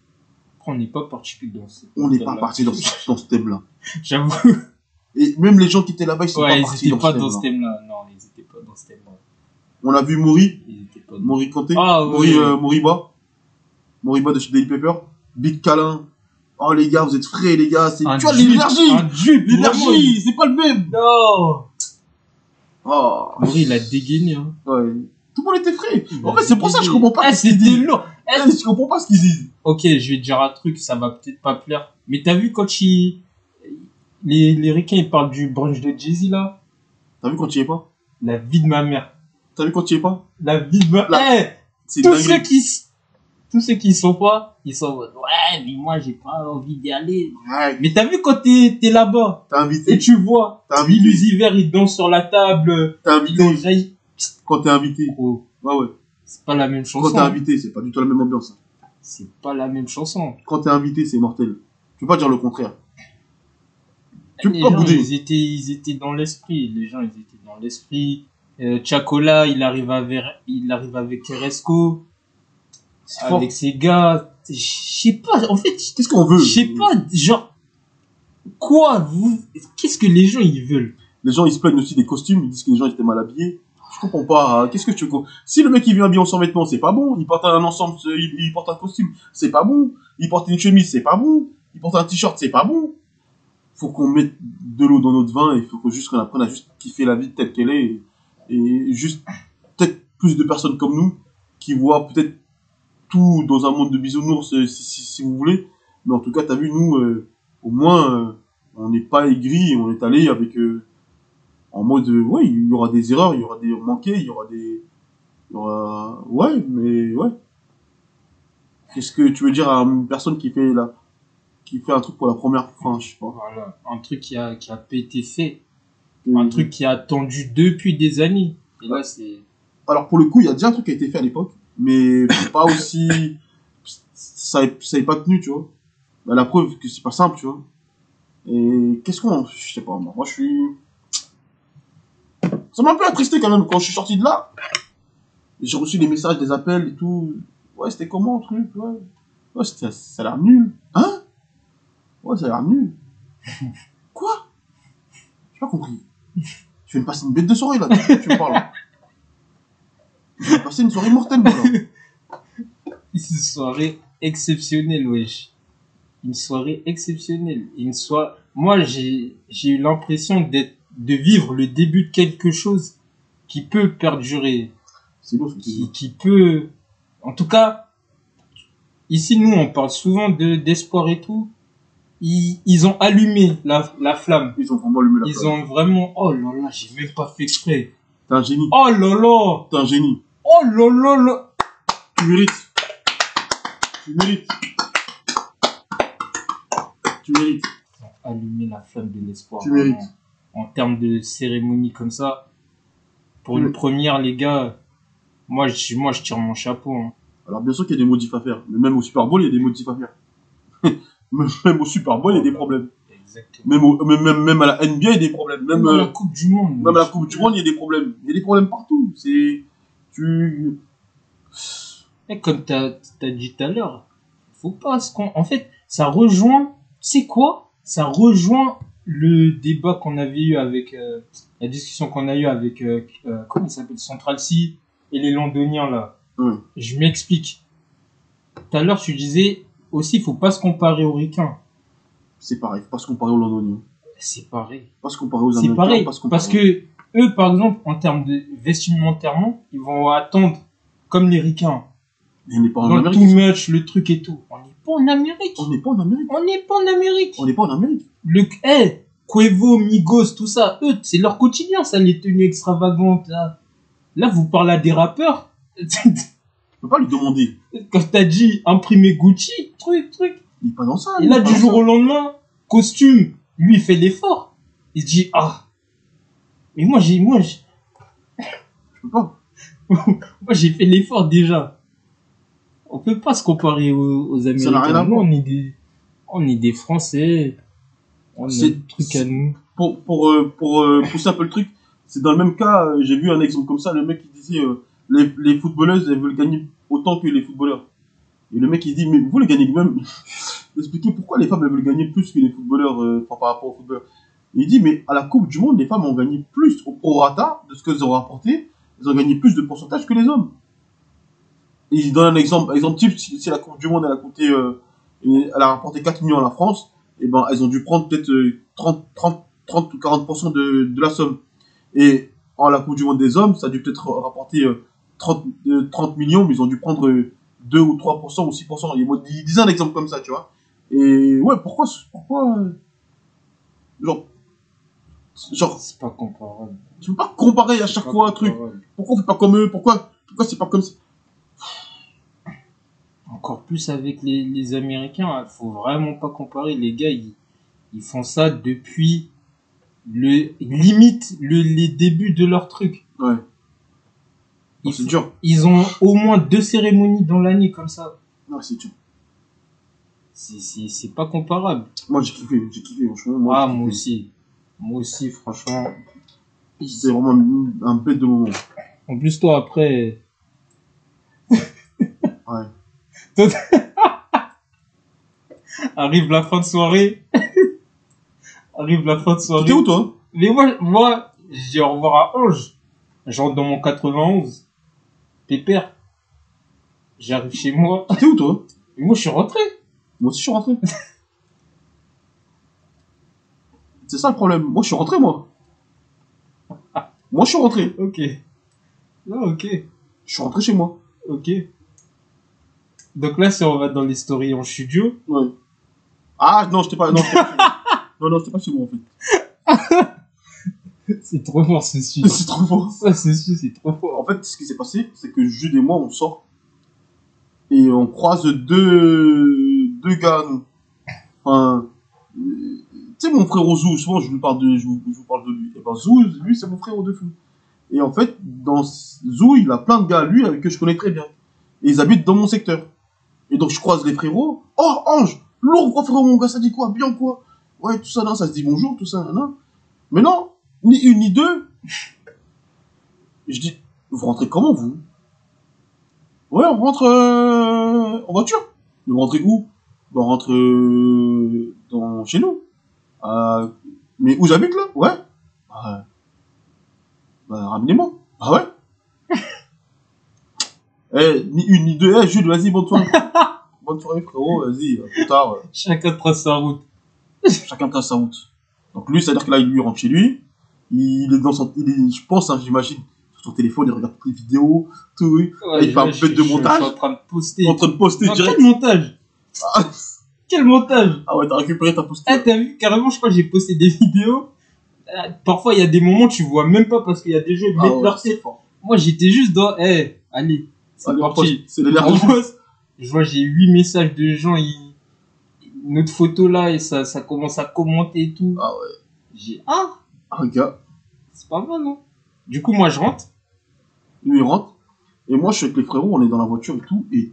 on n'est pas parti que dans ce on n'est pas parti dans, ce- dans ce thème-là. J'avoue. Et même les gens qui étaient là-bas, ils sont Ouais, pas ils partis dans pas ce dans ce thème-là. Non, ils étaient pas dans ce thème-là. On a vu Mori, Ils étaient pas dans... Mori Kanté, Ah, Mori, oui. euh, Moriba, Moriba de chez Daily Pepper, Big Câlin. Oh les gars, vous êtes frais les gars. C'est tu vois l'énergie, l'énergie, c'est pas le même. Non! Oh, il a dégainé, hein. ouais. Tout le monde était frais. Il En fait, c'est pour ça que je comprends pas Eh, ce qu'ils c'était lourd. Eh, Eh, Je comprends pas ce qu'ils disent. Ok, je vais te dire un truc, ça va peut-être pas plaire. Mais t'as vu quand il... les, les ricains, ils parlent du brunch de Jay-Z, là? T'as vu quand tu y es pas? La vie de ma mère. T'as vu quand tu y es pas? La vie de ma... La- Eh, C'est tous dingue. ceux qui... Tous ceux qui y sont pas, ils sont ouais, mais moi, j'ai pas envie d'y aller. Ouais, Mais t'as vu quand t'es, t'es là-bas, t'as et invité. tu vois, T'as invité? l'hiver, il danse sur la table, T'as invité? Quand t'es invité? Oh, Ouais, ouais. c'est pas la même Quand chanson. t'es invité, c'est pas du tout la même ambiance. C'est pas la même chanson. Quand t'es invité, c'est mortel. Tu peux pas dire le contraire. Tu peux pas gens, bouder. ils étaient, ils étaient dans l'esprit. Les gens, ils étaient dans l'esprit. Euh, Chacola, il arrive avec, il arrive avec C'est fort. avec ses gars. Je sais pas, en fait, Qu'est-ce qu'on veut? je sais pas, genre, quoi, vous, qu'est-ce que les gens, ils veulent? Les gens, ils se plaignent aussi des costumes. Ils disent que les gens étaient mal habillés. Je comprends pas. hein. Qu'est-ce que tu veux Si le mec il vient habillé en sans vêtements, c'est pas bon. Il porte un ensemble, c'est- il, il porte un costume, c'est pas bon. Il porte une chemise, c'est pas bon. Il porte un t-shirt, c'est pas bon. Faut qu'on mette de l'eau dans notre vin et faut juste qu'on apprenne à juste kiffer la vie telle qu'elle est et, et juste peut-être plus de personnes comme nous qui voient peut-être tout dans un monde de bisounours euh, si, si, si vous voulez. Mais en tout cas, t'as vu, nous, euh, au moins, euh, on n'est pas aigri on est allé avec euh, en mode ouais il y aura des erreurs il y aura des manqués il y aura des il y aura ouais mais ouais qu'est-ce que tu veux dire à une personne qui fait la qui fait un truc pour la première fois je sais pas Voilà. Un truc qui a, qui a pas été fait. Un truc qui a attendu depuis des années. Et là, c'est, alors pour le coup il y a déjà un truc qui a été fait à l'époque mais pas aussi ça ça est pas tenu tu vois. Bah, la preuve que c'est pas simple tu vois. Et qu'est-ce qu'on je sais pas moi. Moi je suis ça m'a un peu attristé quand même. Quand je suis sorti de là j'ai reçu des messages des appels et tout. Ouais c'était comment le truc? Ouais. Ouais c'était- ça a l'air nul. Hein? Ouais ça a l'air nul. Quoi? J'ai pas compris. Tu viens de passer une bête de soirée là. Tu, tu me parles de passer une soirée mortelle moi là c'est une soirée exceptionnelle, wesh. une soirée exceptionnelle. Une soirée... Moi, j'ai, j'ai eu l'impression d'être, de vivre le début de quelque chose qui peut perdurer, C'est beau qui, qui peut, en tout cas, ici, nous, on parle souvent de, d'espoir et tout. Ils, ils ont allumé la, la flamme. Ils ont vraiment allumé la Ils flamme. ont vraiment, oh là là, j'ai même pas fait exprès. T'es un génie. Oh là là, T'es un génie. Oh là. Tu mérites. Tu mérites. Tu mérites. Allumé la flamme de l'espoir. Tu mérites. vraiment. En termes de cérémonie comme ça, pour une première, les gars, moi, je, moi, je tire mon chapeau. hein. Alors bien sûr qu'il y a des modifs à faire. Mais même au Super Bowl, il y a des modifs à faire. même au Super Bowl, il y a des problèmes. Exactement. Même, au- même, même, même à la NBA, il y a des problèmes. Même, la euh, Coupe du Monde. même à la Coupe du Monde, il y a des problèmes. Il y a des problèmes partout. C'est... Tu... Et comme t'as as dit tout à l'heure, faut pas se con... En fait, ça rejoint, c'est quoi? Ça rejoint le débat qu'on avait eu avec, euh, la discussion qu'on a eu avec, euh, euh, comment il s'appelle, Central C et les Londoniens là. Je m'explique. Tout à l'heure, tu disais aussi, faut pas se comparer aux ricains. C'est pareil. Faut pas se comparer aux Londoniens. C'est pareil. Faut pas se comparer aux C'est Américains. pareil. se comparer Parce que eux, par exemple, en termes de vestimentairement, ils vont attendre comme les ricains. Mais on n'est pas en Amérique. tout match, le truc et tout. On n'est pas en Amérique. On n'est pas en Amérique. On n'est pas en Amérique. On n'est pas en Amérique. Le, eh, Cuevo, Migos, tout ça, eux, c'est leur quotidien, ça, les tenues extravagantes, là. Là, vous parlez à des rappeurs. Je peux pas lui demander. Quand t'as dit imprimer Gucci, truc, truc. Il est pas dans ça. Et là, du jour ça. au lendemain, costume, lui, il fait l'effort. Il se dit, ah. Mais moi, j'ai, moi, Je peux pas. moi, j'ai fait l'effort déjà. On peut pas se comparer aux, aux Américains. Nous, on est des, on est des Français. On a trucs à nous. pour pour euh, pour euh, pousser un peu le truc, c'est dans le même cas. euh, J'ai vu un exemple comme ça. Le mec il disait euh, les les footballeuses elles veulent gagner autant que les footballeurs. Et le mec il dit mais vous les gagnez même. Expliquez pourquoi les femmes elles veulent gagner plus que les footballeurs euh, enfin, par rapport aux footballeurs. Il dit mais à la Coupe du Monde les femmes ont gagné plus au prorata de ce qu'elles ont rapporté. Elles ont gagné plus de pourcentage que les hommes. Il donne un exemple exemple type si, si la Coupe du Monde elle a euh, rapporté 4 millions à la France et ben elles ont dû prendre peut-être euh, 30, 30, 30 ou 40% de, de la somme. Et en la Coupe du Monde des hommes, ça a dû peut-être rapporter euh, 30, euh, 30 millions, mais ils ont dû prendre euh, 2 ou 3% ou 6%. Il il disait un exemple comme ça, tu vois. Et ouais, pourquoi, pourquoi, euh, genre, genre, C'est pas comparable. tu peux pas comparer à chaque fois un truc. Pourquoi on fait pas comme eux? Pourquoi, pourquoi c'est pas comme ça? Encore plus avec les, les Américains, il faut vraiment pas comparer. Les gars, ils, ils font ça depuis le limite le, les débuts de leur truc. Ouais. Ils, C'est dur. ils ont au moins deux cérémonies dans l'année comme ça. Non, c'est dur. C'est- C'est c'est pas comparable. Moi, j'ai kiffé, j'ai kiffé, franchement. Moi, ah, j'ai moi aussi. Moi aussi, franchement. C'était vraiment un, bête de moment. En plus, toi, après. Ouais. Arrive la fin de soirée. Arrive la fin de soirée. T'étais où, toi? Mais moi, moi, je dis au revoir à Ange. J'entre dans mon 91. Pépère. J'arrive chez moi. T'étais où, toi? Et moi, je suis rentré. Moi aussi, je suis rentré. c'est ça le problème. Moi, je suis rentré, moi. Moi, je suis rentré. Ok. Non, ok. Je suis rentré chez moi. Ok. Donc là, si on va dans les stories en studio, Ouais. Ah, non, j'étais pas, non, pas chez moi. Non, non, pas chez moi, en fait. c'est trop fort ceci. C'est trop fort. Ça, ceci, c'est trop fort. En fait, ce qui s'est passé, c'est que Jude et moi, on sort. Et on croise deux, deux gars, nous. Enfin, sais, mon frère Zou, souvent, je vous parle de, je vous, parle de lui. Et ben, Zou, lui, c'est mon frère de fou. Et en fait, dans Zou, il a plein de gars, lui, avec que je connais très bien. Et ils habitent dans mon secteur. Et donc, je croise les frérots. Oh, Ange! Lourd, quoi, frérot, mon gars, ça dit quoi? Bien, quoi? Ouais, tout ça, non, ça se dit bonjour, tout ça, non? Mais non! Ni une, ni deux! Je dis, vous rentrez comment, vous? Ouais, on rentre, euh, en voiture. Vous rentrez où? Ben, On rentre, euh, dans, chez nous. Euh, mais où j'habite, là? Ouais. Bah, bah, ramenez-moi. Ah ouais? Eh, ni une, ni deux. Eh, Jules, vas-y, monte-toi. bonne soirée, frérot, vas-y, euh, plus tard, euh, Chacun trace sa route. chacun trace sa route. Donc lui, c'est-à-dire que là, il lui rentre chez lui, il est dans son, il est, je pense, hein, j'imagine, sur son téléphone, il regarde toutes les vidéos, tout, oui. Ouais, il fait un peu de montage. Je suis en train de poster. en train de poster direct. Quel montage? Ah, Quel montage ah ouais, t'as récupéré ta poster. Ah, t'as vu, carrément, je crois que j'ai posté des vidéos. Euh, Parfois, il y a des moments, tu vois même pas parce qu'il y a des gens qui Ah mettent ouais, leur c'est tête. Moi, j'étais juste dans, eh, allez, c'est Allez, on parti. C'est je vois, j'ai huit messages de gens, ils... notre photo là, et ça, ça commence à commenter et tout. Ah ouais. J'ai, ah, Ah, gars, c'est pas mal, non? Du coup, moi, je rentre. lui, il rentre. Et moi, je suis avec les frérots, on est dans la voiture et tout, et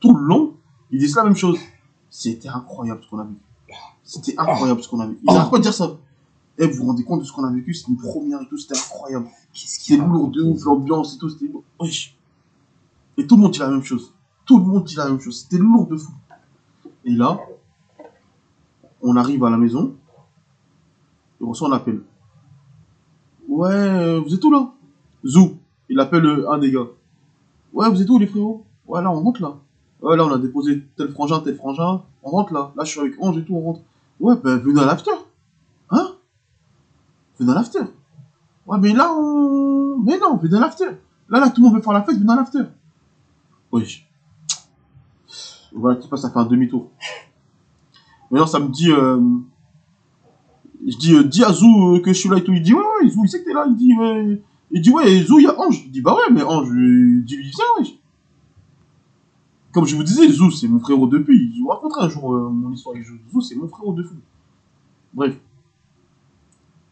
tout le long, ils disent la même chose. C'était incroyable ce qu'on a vécu. C'était incroyable ce qu'on a vécu. Ils arrêtent pas de dire ça. Eh, vous vous rendez compte de ce qu'on a vécu? C'était une première et tout, c'était incroyable. C'était lourd de ouf, l'ambiance et tout, c'était. Wesh. Et tout le monde dit la même chose. Tout le monde dit la même chose. C'était lourd de fou. Et là, on arrive à la maison, et on reçoit un appel. Ouais, euh, vous êtes où là? Zou, il appelle euh, un des gars. Ouais, vous êtes où les frérots? Ouais, là, on rentre là. Ouais, là, on a déposé tel frangin, tel frangin. On rentre là. Là, je suis avec Ange et tout, on rentre. Ouais, ben, venez à l'after. Hein? Venez à l'after. Ouais, mais là, on... Mais non, venez à l'after. Là, là, tout le monde veut faire la fête, venez à l'after. Oui. Voilà, tu passes à faire un demi-tour. Maintenant, ça me dit... Euh... Je dis, euh, dis à Zou euh, que je suis là et tout. Il dit, ouais, ouais, Zou, il sait que t'es là. Il dit, ouais... Il dit, ouais, Zou, il y a Ange. Je dis, bah ouais, mais Ange, euh, dis-lui, viens, wesh. Comme je vous disais, Zou, c'est mon frérot depuis. Je vous raconterai un jour euh, mon histoire avec Zou. C'est mon frérot de fou. Bref.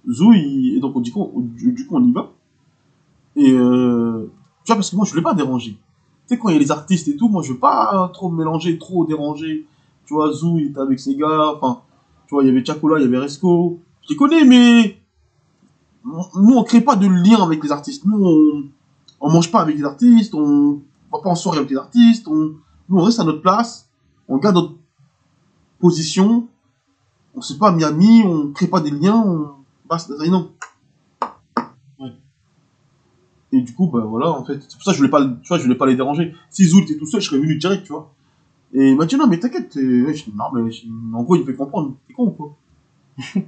Zou, il... et donc, du coup, du du coup, on y va. Et euh, tu vois, parce que moi, je voulais pas déranger. Tu sais, quand il y a les artistes et tout, moi, je veux pas trop mélanger, trop déranger. Tu vois, Zou, il était avec ses gars. Enfin, tu vois, il y avait Chacola, il y avait Resco. Je les connais, mais nous, on crée pas de lien avec les artistes. Nous, on, on mange pas avec les artistes, on va pas en soirée avec les artistes. On, nous, on reste à notre place, on garde notre position. On sait pas à Miami, on crée pas des liens, on passe non. Et du coup, bah voilà, en fait, c'est pour ça que je voulais pas, tu vois, je voulais pas les déranger. Si Zoul était tout seul, je serais venu direct, tu vois. Et il m'a dit, non, mais t'inquiète, ouais, je dis, non, mais en gros, il me fait comprendre, t'es con ou quoi?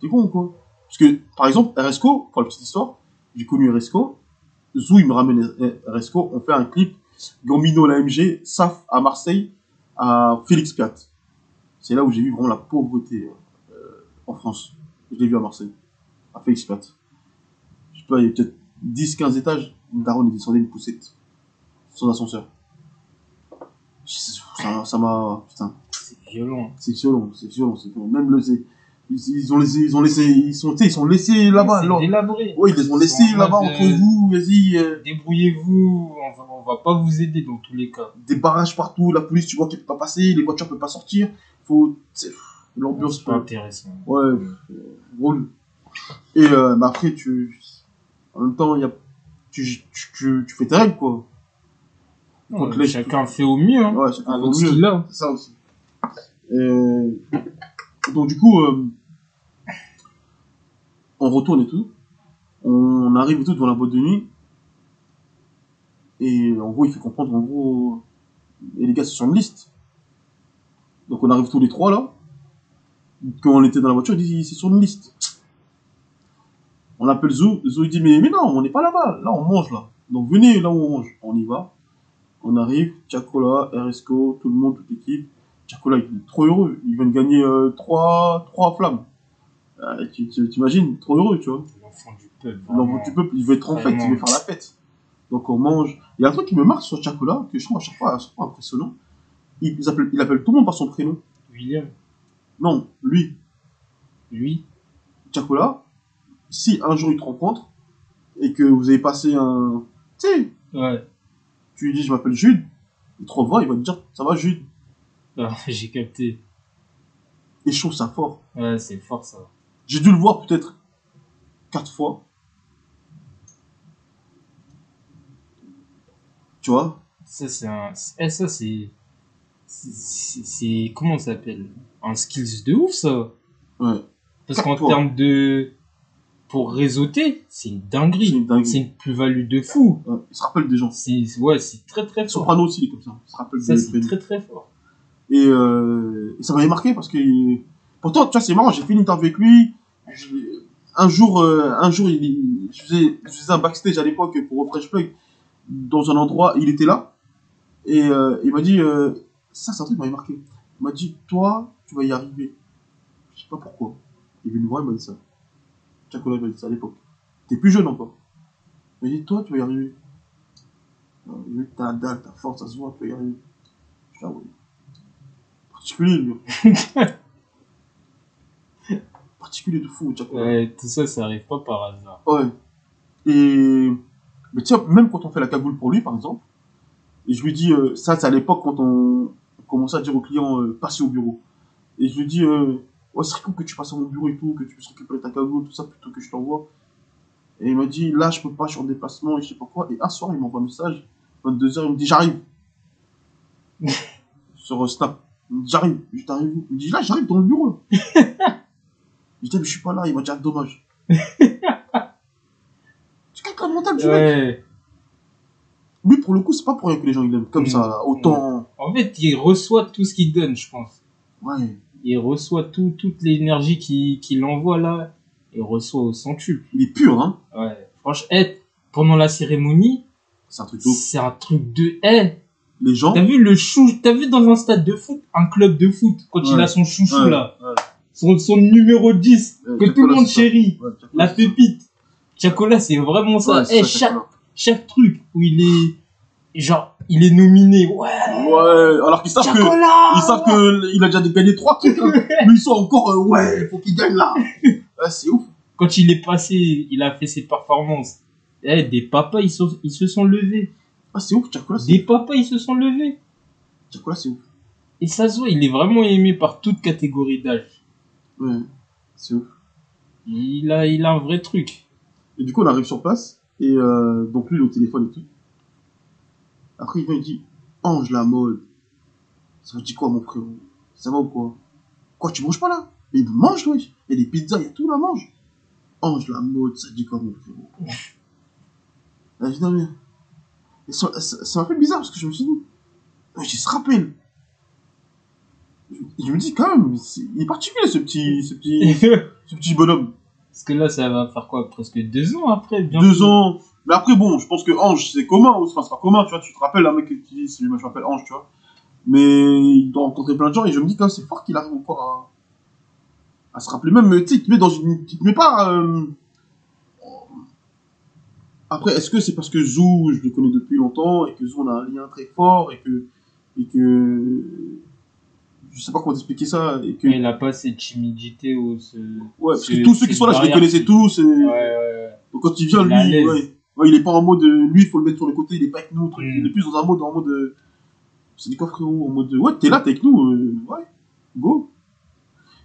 T'es con ou quoi? Parce que, par exemple, RSCO, pour la petite histoire, j'ai connu RSCO, Zou, il me ramène RSCO, on fait un clip, Gambino, l'AMG, Saf à Marseille, à Félix Piat. C'est là où j'ai vu vraiment la pauvreté euh, en France. Je l'ai vu à Marseille, à Félix Piat. Je sais pas, il y a peut-être 10-15 étages, une daronne est descendue une poussette, sans ascenseur. Ça m'a... Putain. C'est violent. C'est violent, c'est violent, c'est violent. Même le, c'est- ils, ils ont laissé, ils ont laissé, ils sont, ils sont laissés là-bas. Ouais, ils les ont laissés là-bas entre euh, vous, vas-y, euh, Débrouillez-vous, on va, on va pas vous aider dans tous les cas. des barrages partout, la police, tu vois qu'elle peut pas passer, les voitures peuvent pas sortir. Faut, l'ambiance, C'est pas intéressant. ouais, euh, drôle. Et, euh, mais après, tu, en même temps, il y a, tu, tu, tu, tu fais tes règles, quoi. Chacun fait au mieux, hein, Ouais, au mieux. qu'il a. C'est ça aussi. Euh, donc du coup, euh, on retourne et tout. On arrive et tout devant la boîte de nuit. Et en gros, il fait comprendre, en gros, les gars, c'est sur une liste. Donc on arrive tous les trois là. Quand on était dans la voiture, il dit, c'est sur une liste. On appelle Zou. Zou, il dit, mais, mais non, on n'est pas là-bas. Là, on mange là. Donc venez là où on mange. On y va. On arrive, Chacola, RSCO, tout le monde, toute l'équipe. Chacola, il est trop heureux. Il vient de gagner euh, trois, trois flammes. Euh, tu- T'imagines, trop heureux, tu vois. L'enfant du peuple. L'enfant du peuple, il veut être en fête, il veut faire la fête. Donc on mange. Il y a un truc qui me marque sur Chacola, que je trouve à chaque fois, à chaque fois impressionnant. Il, il appelle, il appelle tout le monde par son prénom. William, Non, lui, lui, Chacola, si un jour il te rencontre, et que vous avez passé un... Tu sais, ouais. tu lui dis je m'appelle Jude, il te revoit, il va te dire ça va Jude? Ah, J'ai capté. Et je trouve ça fort. Ouais, c'est fort ça. J'ai dû le voir peut-être quatre fois. Tu vois? Ça, c'est un. Eh, ça, c'est. c'est- Comment ça s'appelle? Un skills de ouf, ça. Ouais. Parce qu'en termes de. pour réseauter, c'est une dinguerie. C'est une une plus-value de fou. Ouais, il se rappelle des gens. C'est, ouais, c'est très très fort. Soprano aussi, il est comme ça. Il se rappelle Ça, des c'est très très fort. Et, euh, ça m'avait marqué parce que pourtant tu vois c'est marrant j'ai fait une interview avec lui. Un jour euh, un jour il, je, faisais, je faisais un backstage à l'époque pour Fresh Plug dans un endroit il était là. Et euh, il m'a dit euh, ça c'est un truc qui m'avait marqué. Il m'a dit toi tu vas y arriver. Je sais pas pourquoi. Il est venu me voir il m'a dit ça. Chacola m'a dit ça à l'époque. T'es plus jeune encore. Il m'a dit toi tu vas y arriver. Euh, t'as la dalle ta force ça se voit tu vas y arriver. Je dis ouais particulier, lui. particulier de fou. Ouais. Ouais, tout ça, ça arrive pas par hasard. Et, mais tiens, même quand on fait la cagoule pour lui, par exemple, et je lui dis, euh, ça, c'est à l'époque quand on, commençait à dire aux clients, euh, passez au bureau. Et je lui dis, euh, ouais, ce serait cool que tu passes à mon bureau et tout, que tu puisses récupérer ta cagoule, tout ça, plutôt que je t'envoie. Et il m'a dit, là, je peux pas, je suis en déplacement et je sais pas quoi. Et un soir, il m'envoie un message, 22h, il me dit, j'arrive. Sur Snap. J'arrive. Je dis, t'arrives où Il me dit, là, j'arrive dans le bureau, là. je dis, mais je suis pas là. Il m'a dit, ah, dommage. C'est quelqu'un de mental, tu vois. Ouais. Lui, pour le coup, c'est pas pour rien que les gens ils l'aiment comme Mm. ça. Autant. En fait, il reçoit tout ce qu'il donne, je pense. Ouais. Il reçoit tout, toute l'énergie qu'il envoie là. Il reçoit au centuple. Il est pur, hein. Ouais. Franchement, eh, pendant la cérémonie, C'est un truc c'est un truc de eh. Les gens. T'as vu le chou, t'as vu dans un stade de foot, un club de foot, quand il a son chouchou Ouais, là, ouais. son, son numéro 10, Ouais, que tout le monde chérit, la pépite. Chacola, c'est vraiment ça. C'est Eh, ça, chaque, chaque truc où il est, genre, il est nominé, ouais, Ouais, alors qu'ils savent que. Chacola! Ils savent que il a déjà gagné trois trucs, hein. mais ils sont encore, euh, ouais, il faut qu'il gagne là. Ouais, c'est ouf. Quand il est passé, il a fait ses performances. Eh, des papas, ils, sont- ils se sont levés. Ah, c'est ouf, c'est Des papas, ils se sont levés. Chacola, c'est ouf. Et ça se voit, il est vraiment aimé par toute catégorie d'âge. Ouais, c'est ouf. Il a, il a un vrai truc. Et du coup, on arrive sur place, et euh, donc lui, il est au téléphone et tout. Après, il vient, il dit, Ange la mode. Ça veut dire quoi, mon frérot? Ça va ou quoi? Quoi, tu manges pas là? Mais il mange, wesh. Il y a des pizzas, il y a tout là, mange. Ange la mode, ça dit quoi, mon frérot? Non, mais... et Ça m'a fait bizarre, parce que je me suis dit, il se rappelle. Je, je me dis, quand même, il est particulier, ce petit, ce petit, ce petit bonhomme. Parce que là, ça va faire quoi Presque deux ans après bientôt. deux ans. Mais après, bon, je pense que Ange, c'est commun, enfin, c'est pas commun, tu vois, tu te rappelles, un mec qui dit, c'est lui, moi, je m'appelle Ange, tu vois. Mais il doit rencontrer plein de gens, et je me dis, quand même, c'est fort qu'il arrive encore à, à se rappeler, même, tu sais, il te met dans une, il te met pas, euh... Après, est-ce que c'est parce que Zou, je le connais depuis longtemps, et que Zou, on a un lien très fort, et que, et que, je sais pas comment t'expliquer ça, et que, Il a pas cette timidité ou ce. ouais, parce que tous ceux qui sont là, je les connaissais tous, et, Ouais, ouais, donc quand il vient, Il lui, ouais, ouais, il est pas en mode, euh, lui, il faut le mettre sur le côté, il est pas avec nous, truc. Mm. il est plus dans un mode, en mode, euh, c'est dit quoi frérot, en mode, ouais, t'es là, t'es avec nous, euh, ouais, go.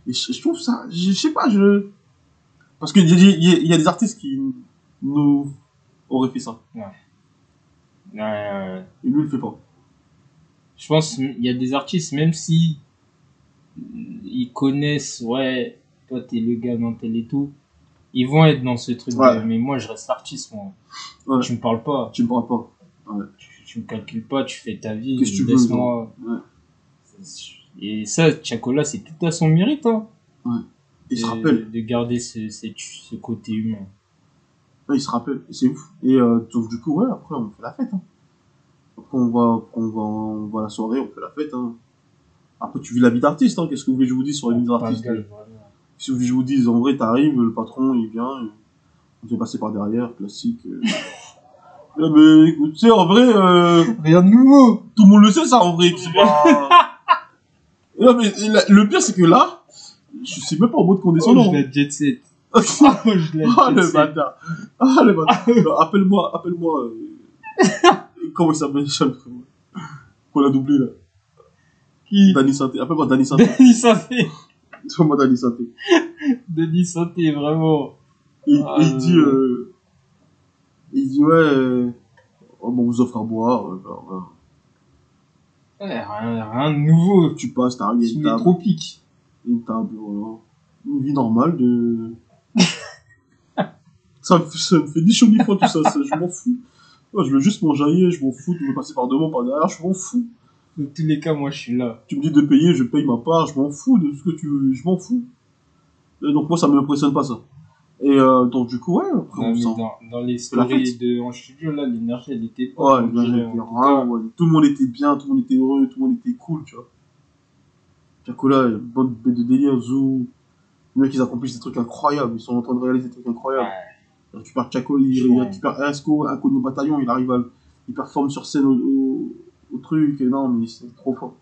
Et je, je trouve ça, je, je sais pas, je, parce qu'il y, des- il y, il y a des artistes qui nous auraient fait ça, ouais. Ouais, ouais. et lui, il le fait pas. Je pense qu'il y a des artistes, même si ils connaissent, ouais, toi t'es le gars dans tel et tout, ils vont être dans ce truc Ouais. de, mais moi je reste artiste, moi. Ouais. Tu me parles pas, Tu me parles pas. tu, tu me calcules pas, tu fais ta vie, Qu'est-ce que tu veux. Ouais. Et ça, Chacola, c'est tout à son mérite, hein. Il se rappelle, De garder ce, ce, ce côté humain. Il se rappelle, c'est ouf. Et euh, donc, du coup, ouais, après, on fait la fête. Hein. Après, on va, on va, on va à la soirée, on fait la fête. Hein. Après, tu vis la vie d'artiste. Hein. Qu'est-ce que vous voulez que je vous dise sur la vie d'artiste? vraiment. Si vous voulez que je vous dise, en vrai, t'arrives, le patron, il vient, on te fait passer par derrière, classique. Euh... Ouais, mais écoute, tu sais, en vrai, euh, Rien de nouveau. tout le monde le sait, ça, en vrai. que pas... non, mais la- le pire, c'est que là, je suis même pas en mode Oh, condescendant. je l'ai jet set. Ah, Oh, je l'ai Ah, jet le bâtard. Ah, le bâtard. Non, appelle-moi, appelle-moi. euh, Comment il s'appelle, frérot Qu'on a doublé, là. Qui Danny Santé. Appelle-moi Danny Santé. Denis Santé. Appelle-moi Danny Santé. Denis Santé, vraiment. Et, Ah, il dit, euh. euh, il dit, ouais, euh, oh, bon, on vous offre à boire. Ouais, rien, rien de nouveau. Tu passes, t'as il Sous une table, une table, voilà. Une vie normale de, Ça me, fait- ça me fait ni chaud ni froid tout ça, ça, je m'en fous. Moi, je veux juste m'enjailler, je m'en fous, tu veux passer par devant, par derrière, je m'en fous. Dans tous les cas, moi, je suis là. Tu me dis de payer, je paye ma part, je m'en fous de ce que tu veux, je m'en fous. Et donc moi, ça m'impressionne pas ça. Et euh, donc du coup, ouais, après, Non, on dans, dans les stories de en studio, là, l'énergie, elle était pas. Ouais, dirait, ouais, en tout ouais. le monde était bien, tout le monde était heureux, tout le monde était cool, tu vois. Jacola, bonne bête de délire, Zou. Les mecs, ils accomplissent des trucs incroyables, ils sont en train de réaliser des trucs incroyables. Il récupère Chaco, il, il Ouais. récupère Esco, inconnu au bataillon, il arrive à, il performe sur scène au, au, au truc, et non, mais c'est trop fort.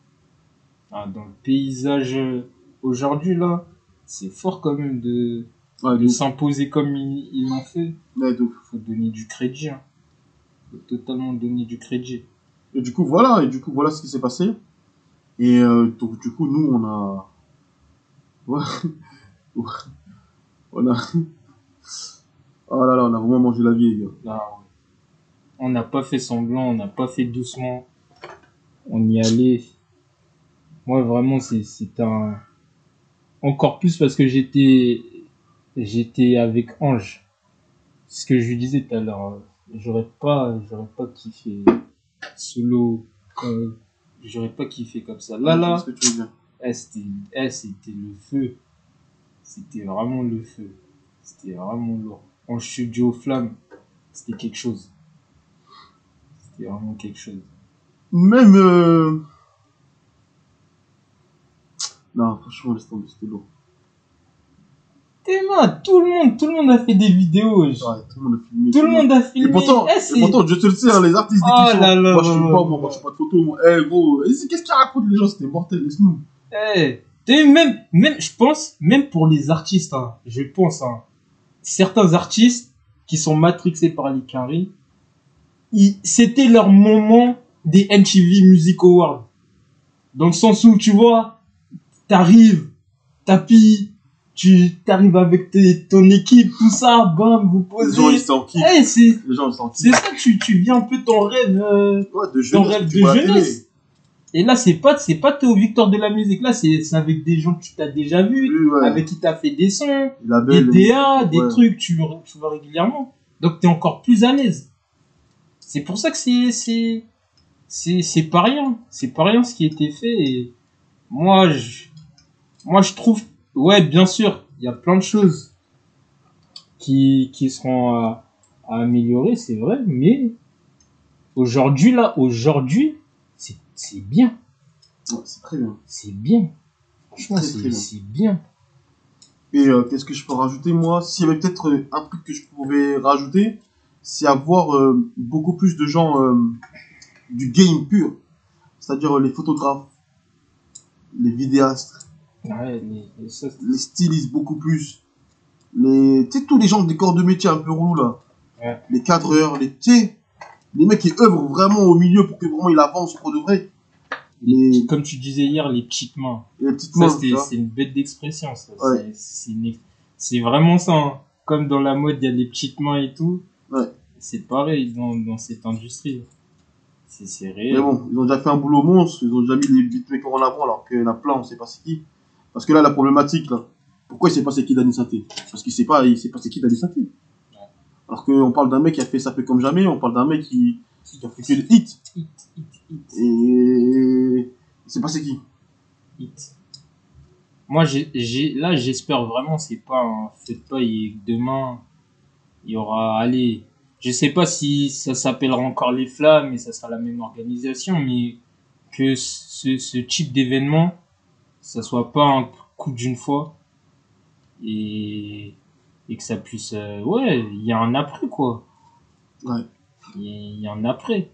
Ah, dans le paysage euh, aujourd'hui, là, c'est fort quand même de, Ouais, de s'imposer comme ils ils l'ont fait. ouais, ouf. Faut donner du crédit. Hein. Faut totalement donner du crédit. Et du coup, voilà, et du coup, voilà ce qui s'est passé. Et euh, donc, du coup, nous, on a. Ouais. on a. Oh là là, on a vraiment mangé la vie, les gars. Ouais. On n'a pas fait semblant, on n'a pas fait doucement. On y allait. Moi, vraiment, c'est, un. Encore plus parce que j'étais. J'étais avec Ange. Ce que je lui disais tout à l'heure. J'aurais pas, j'aurais pas kiffé solo. euh, j'aurais pas kiffé comme ça. Là, là. Eh, c'était, eh, c'était le feu. C'était vraiment le feu. C'était vraiment lourd. En studio flamme, c'était quelque chose. C'était vraiment quelque chose. Même. Euh... Non, franchement, laisse tomber, c'était lourd. Théma, tout le monde, tout le monde a fait des vidéos. Ouais, tout le monde a filmé. Tout le monde a filmé. Et pourtant, Eh, et pourtant, je te le sais, hein, les artistes Oh sont- là là moi je suis pas, moi, moi je suis pas de photos, moi. Eh gros, qu'est-ce qu'ils racontent les gens, c'était mortel, laisse-nous. Eh, vu, même, même, je pense, même pour les artistes, hein, je pense, hein, certains artistes qui sont matrixés par ils- c'était leur moment des MTV Music Awards. Dans le sens où, tu vois, t'arrives, tapis, tu t'arrives avec tes, ton équipe, tout ça, bam, vous Les gens, ils posez. étaient en kiff. Eh, c'est, Les gens, ils étaient en c'est ça, tu, tu vis un peu ton rêve, euh, Ouais, de ton rêve de jeunesse. Et là, c'est pas, c'est pas Théo Victor de la musique. Là, c'est, c'est avec des gens que tu t'as déjà vu, Oui, ouais. avec qui t'as fait des sons, des. DA, des ouais. trucs, tu, tu vois régulièrement. Donc, t'es encore plus à l'aise. C'est pour ça que c'est, c'est, c'est, c'est pas rien. C'est pas rien ce qui a été fait. Et moi, je, moi, je trouve, ouais, bien sûr, il y a plein de choses qui, qui seront à, à améliorer, c'est vrai, mais aujourd'hui, là, aujourd'hui, c'est, bien. Ouais, c'est très bien. C'est bien. Franchement, c'est, très bien. c'est bien. Et euh, qu'est-ce que je peux rajouter moi? S'il y avait peut-être euh, un truc que je pouvais rajouter, c'est avoir euh, beaucoup plus de gens euh, du game pur, c'est-à-dire les photographes, les vidéastes, Ouais, les stylistes beaucoup plus, les tu sais tous les gens des corps de métier un peu relous là, Ouais. les cadreurs, les tu sais, les mecs qui œuvrent vraiment au milieu pour que vraiment il avance pour de vrai, les, comme tu disais hier, les petites mains. les petites Ça, mains, c'est une bête d'expression. ça. Ouais. C'est- vraiment ça. hein. Comme dans la mode, il y a les petites mains et tout. Ouais. C'est pareil dans, dans cette industrie. C'est réel. Mais bon, ils ont déjà fait un boulot monstre, ils ont déjà mis les beatmakers en avant alors qu'il y en a plein, on sait pas c'est qui. Parce que là, la problématique, là, pourquoi il sait pas c'est qui Danny Sainté Parce qu'il sait pas, il sait pas c'est qui Danny Sainté. Alors qu'on parle d'un mec qui a fait ça fait comme jamais, on parle d'un mec qui, qui a fait que des hits. Hit, hit, hit, Et il c'est qui? hit. Moi, j'ai, là, j'espère vraiment, c'est pas un faites pas, et que demain, il y aura, allez, je sais pas si ça s'appellera encore les flammes et ça sera la même organisation, mais que ce, ce type d'événement, ça soit pas un coup d'une fois et, et que ça puisse, euh, ouais, il y a un après, quoi. Ouais. Il y, a- un après.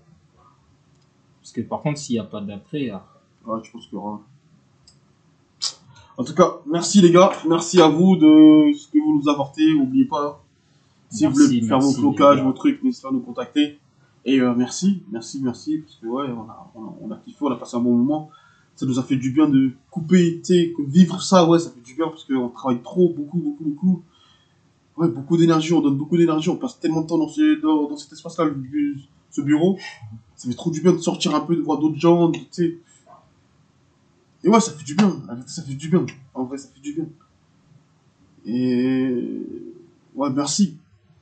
Parce que par contre, s'il y a pas d'après, ah, Ouais, je pense qu'il y aura. En tout cas, merci les gars, merci à vous de ce que vous nous apportez. N'oubliez pas, si vous voulez faire vos merci, gars. vos trucs, n'hésitez pas à nous contacter. Et euh, merci, merci, merci, parce que ouais, on a, on a, on a kiffé, on a passé un bon moment. Ça nous a fait du bien de couper, tu sais, vivre ça, ouais, ça fait du bien parce qu'on travaille trop, beaucoup, beaucoup, beaucoup. Ouais, beaucoup d'énergie, on donne beaucoup d'énergie, on passe tellement de temps dans, ce, dans, dans cet espace-là, ce bureau. Ça fait trop du bien de sortir un peu, de voir d'autres gens, tu sais. Et ouais, ça fait du bien. Ça fait du bien. En vrai, ça fait du bien. Et ouais, merci.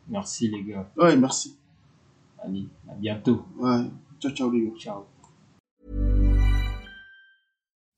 Merci les gars. Ouais, merci. Allez, à bientôt. Ouais. Ciao, ciao, les gars. Ciao.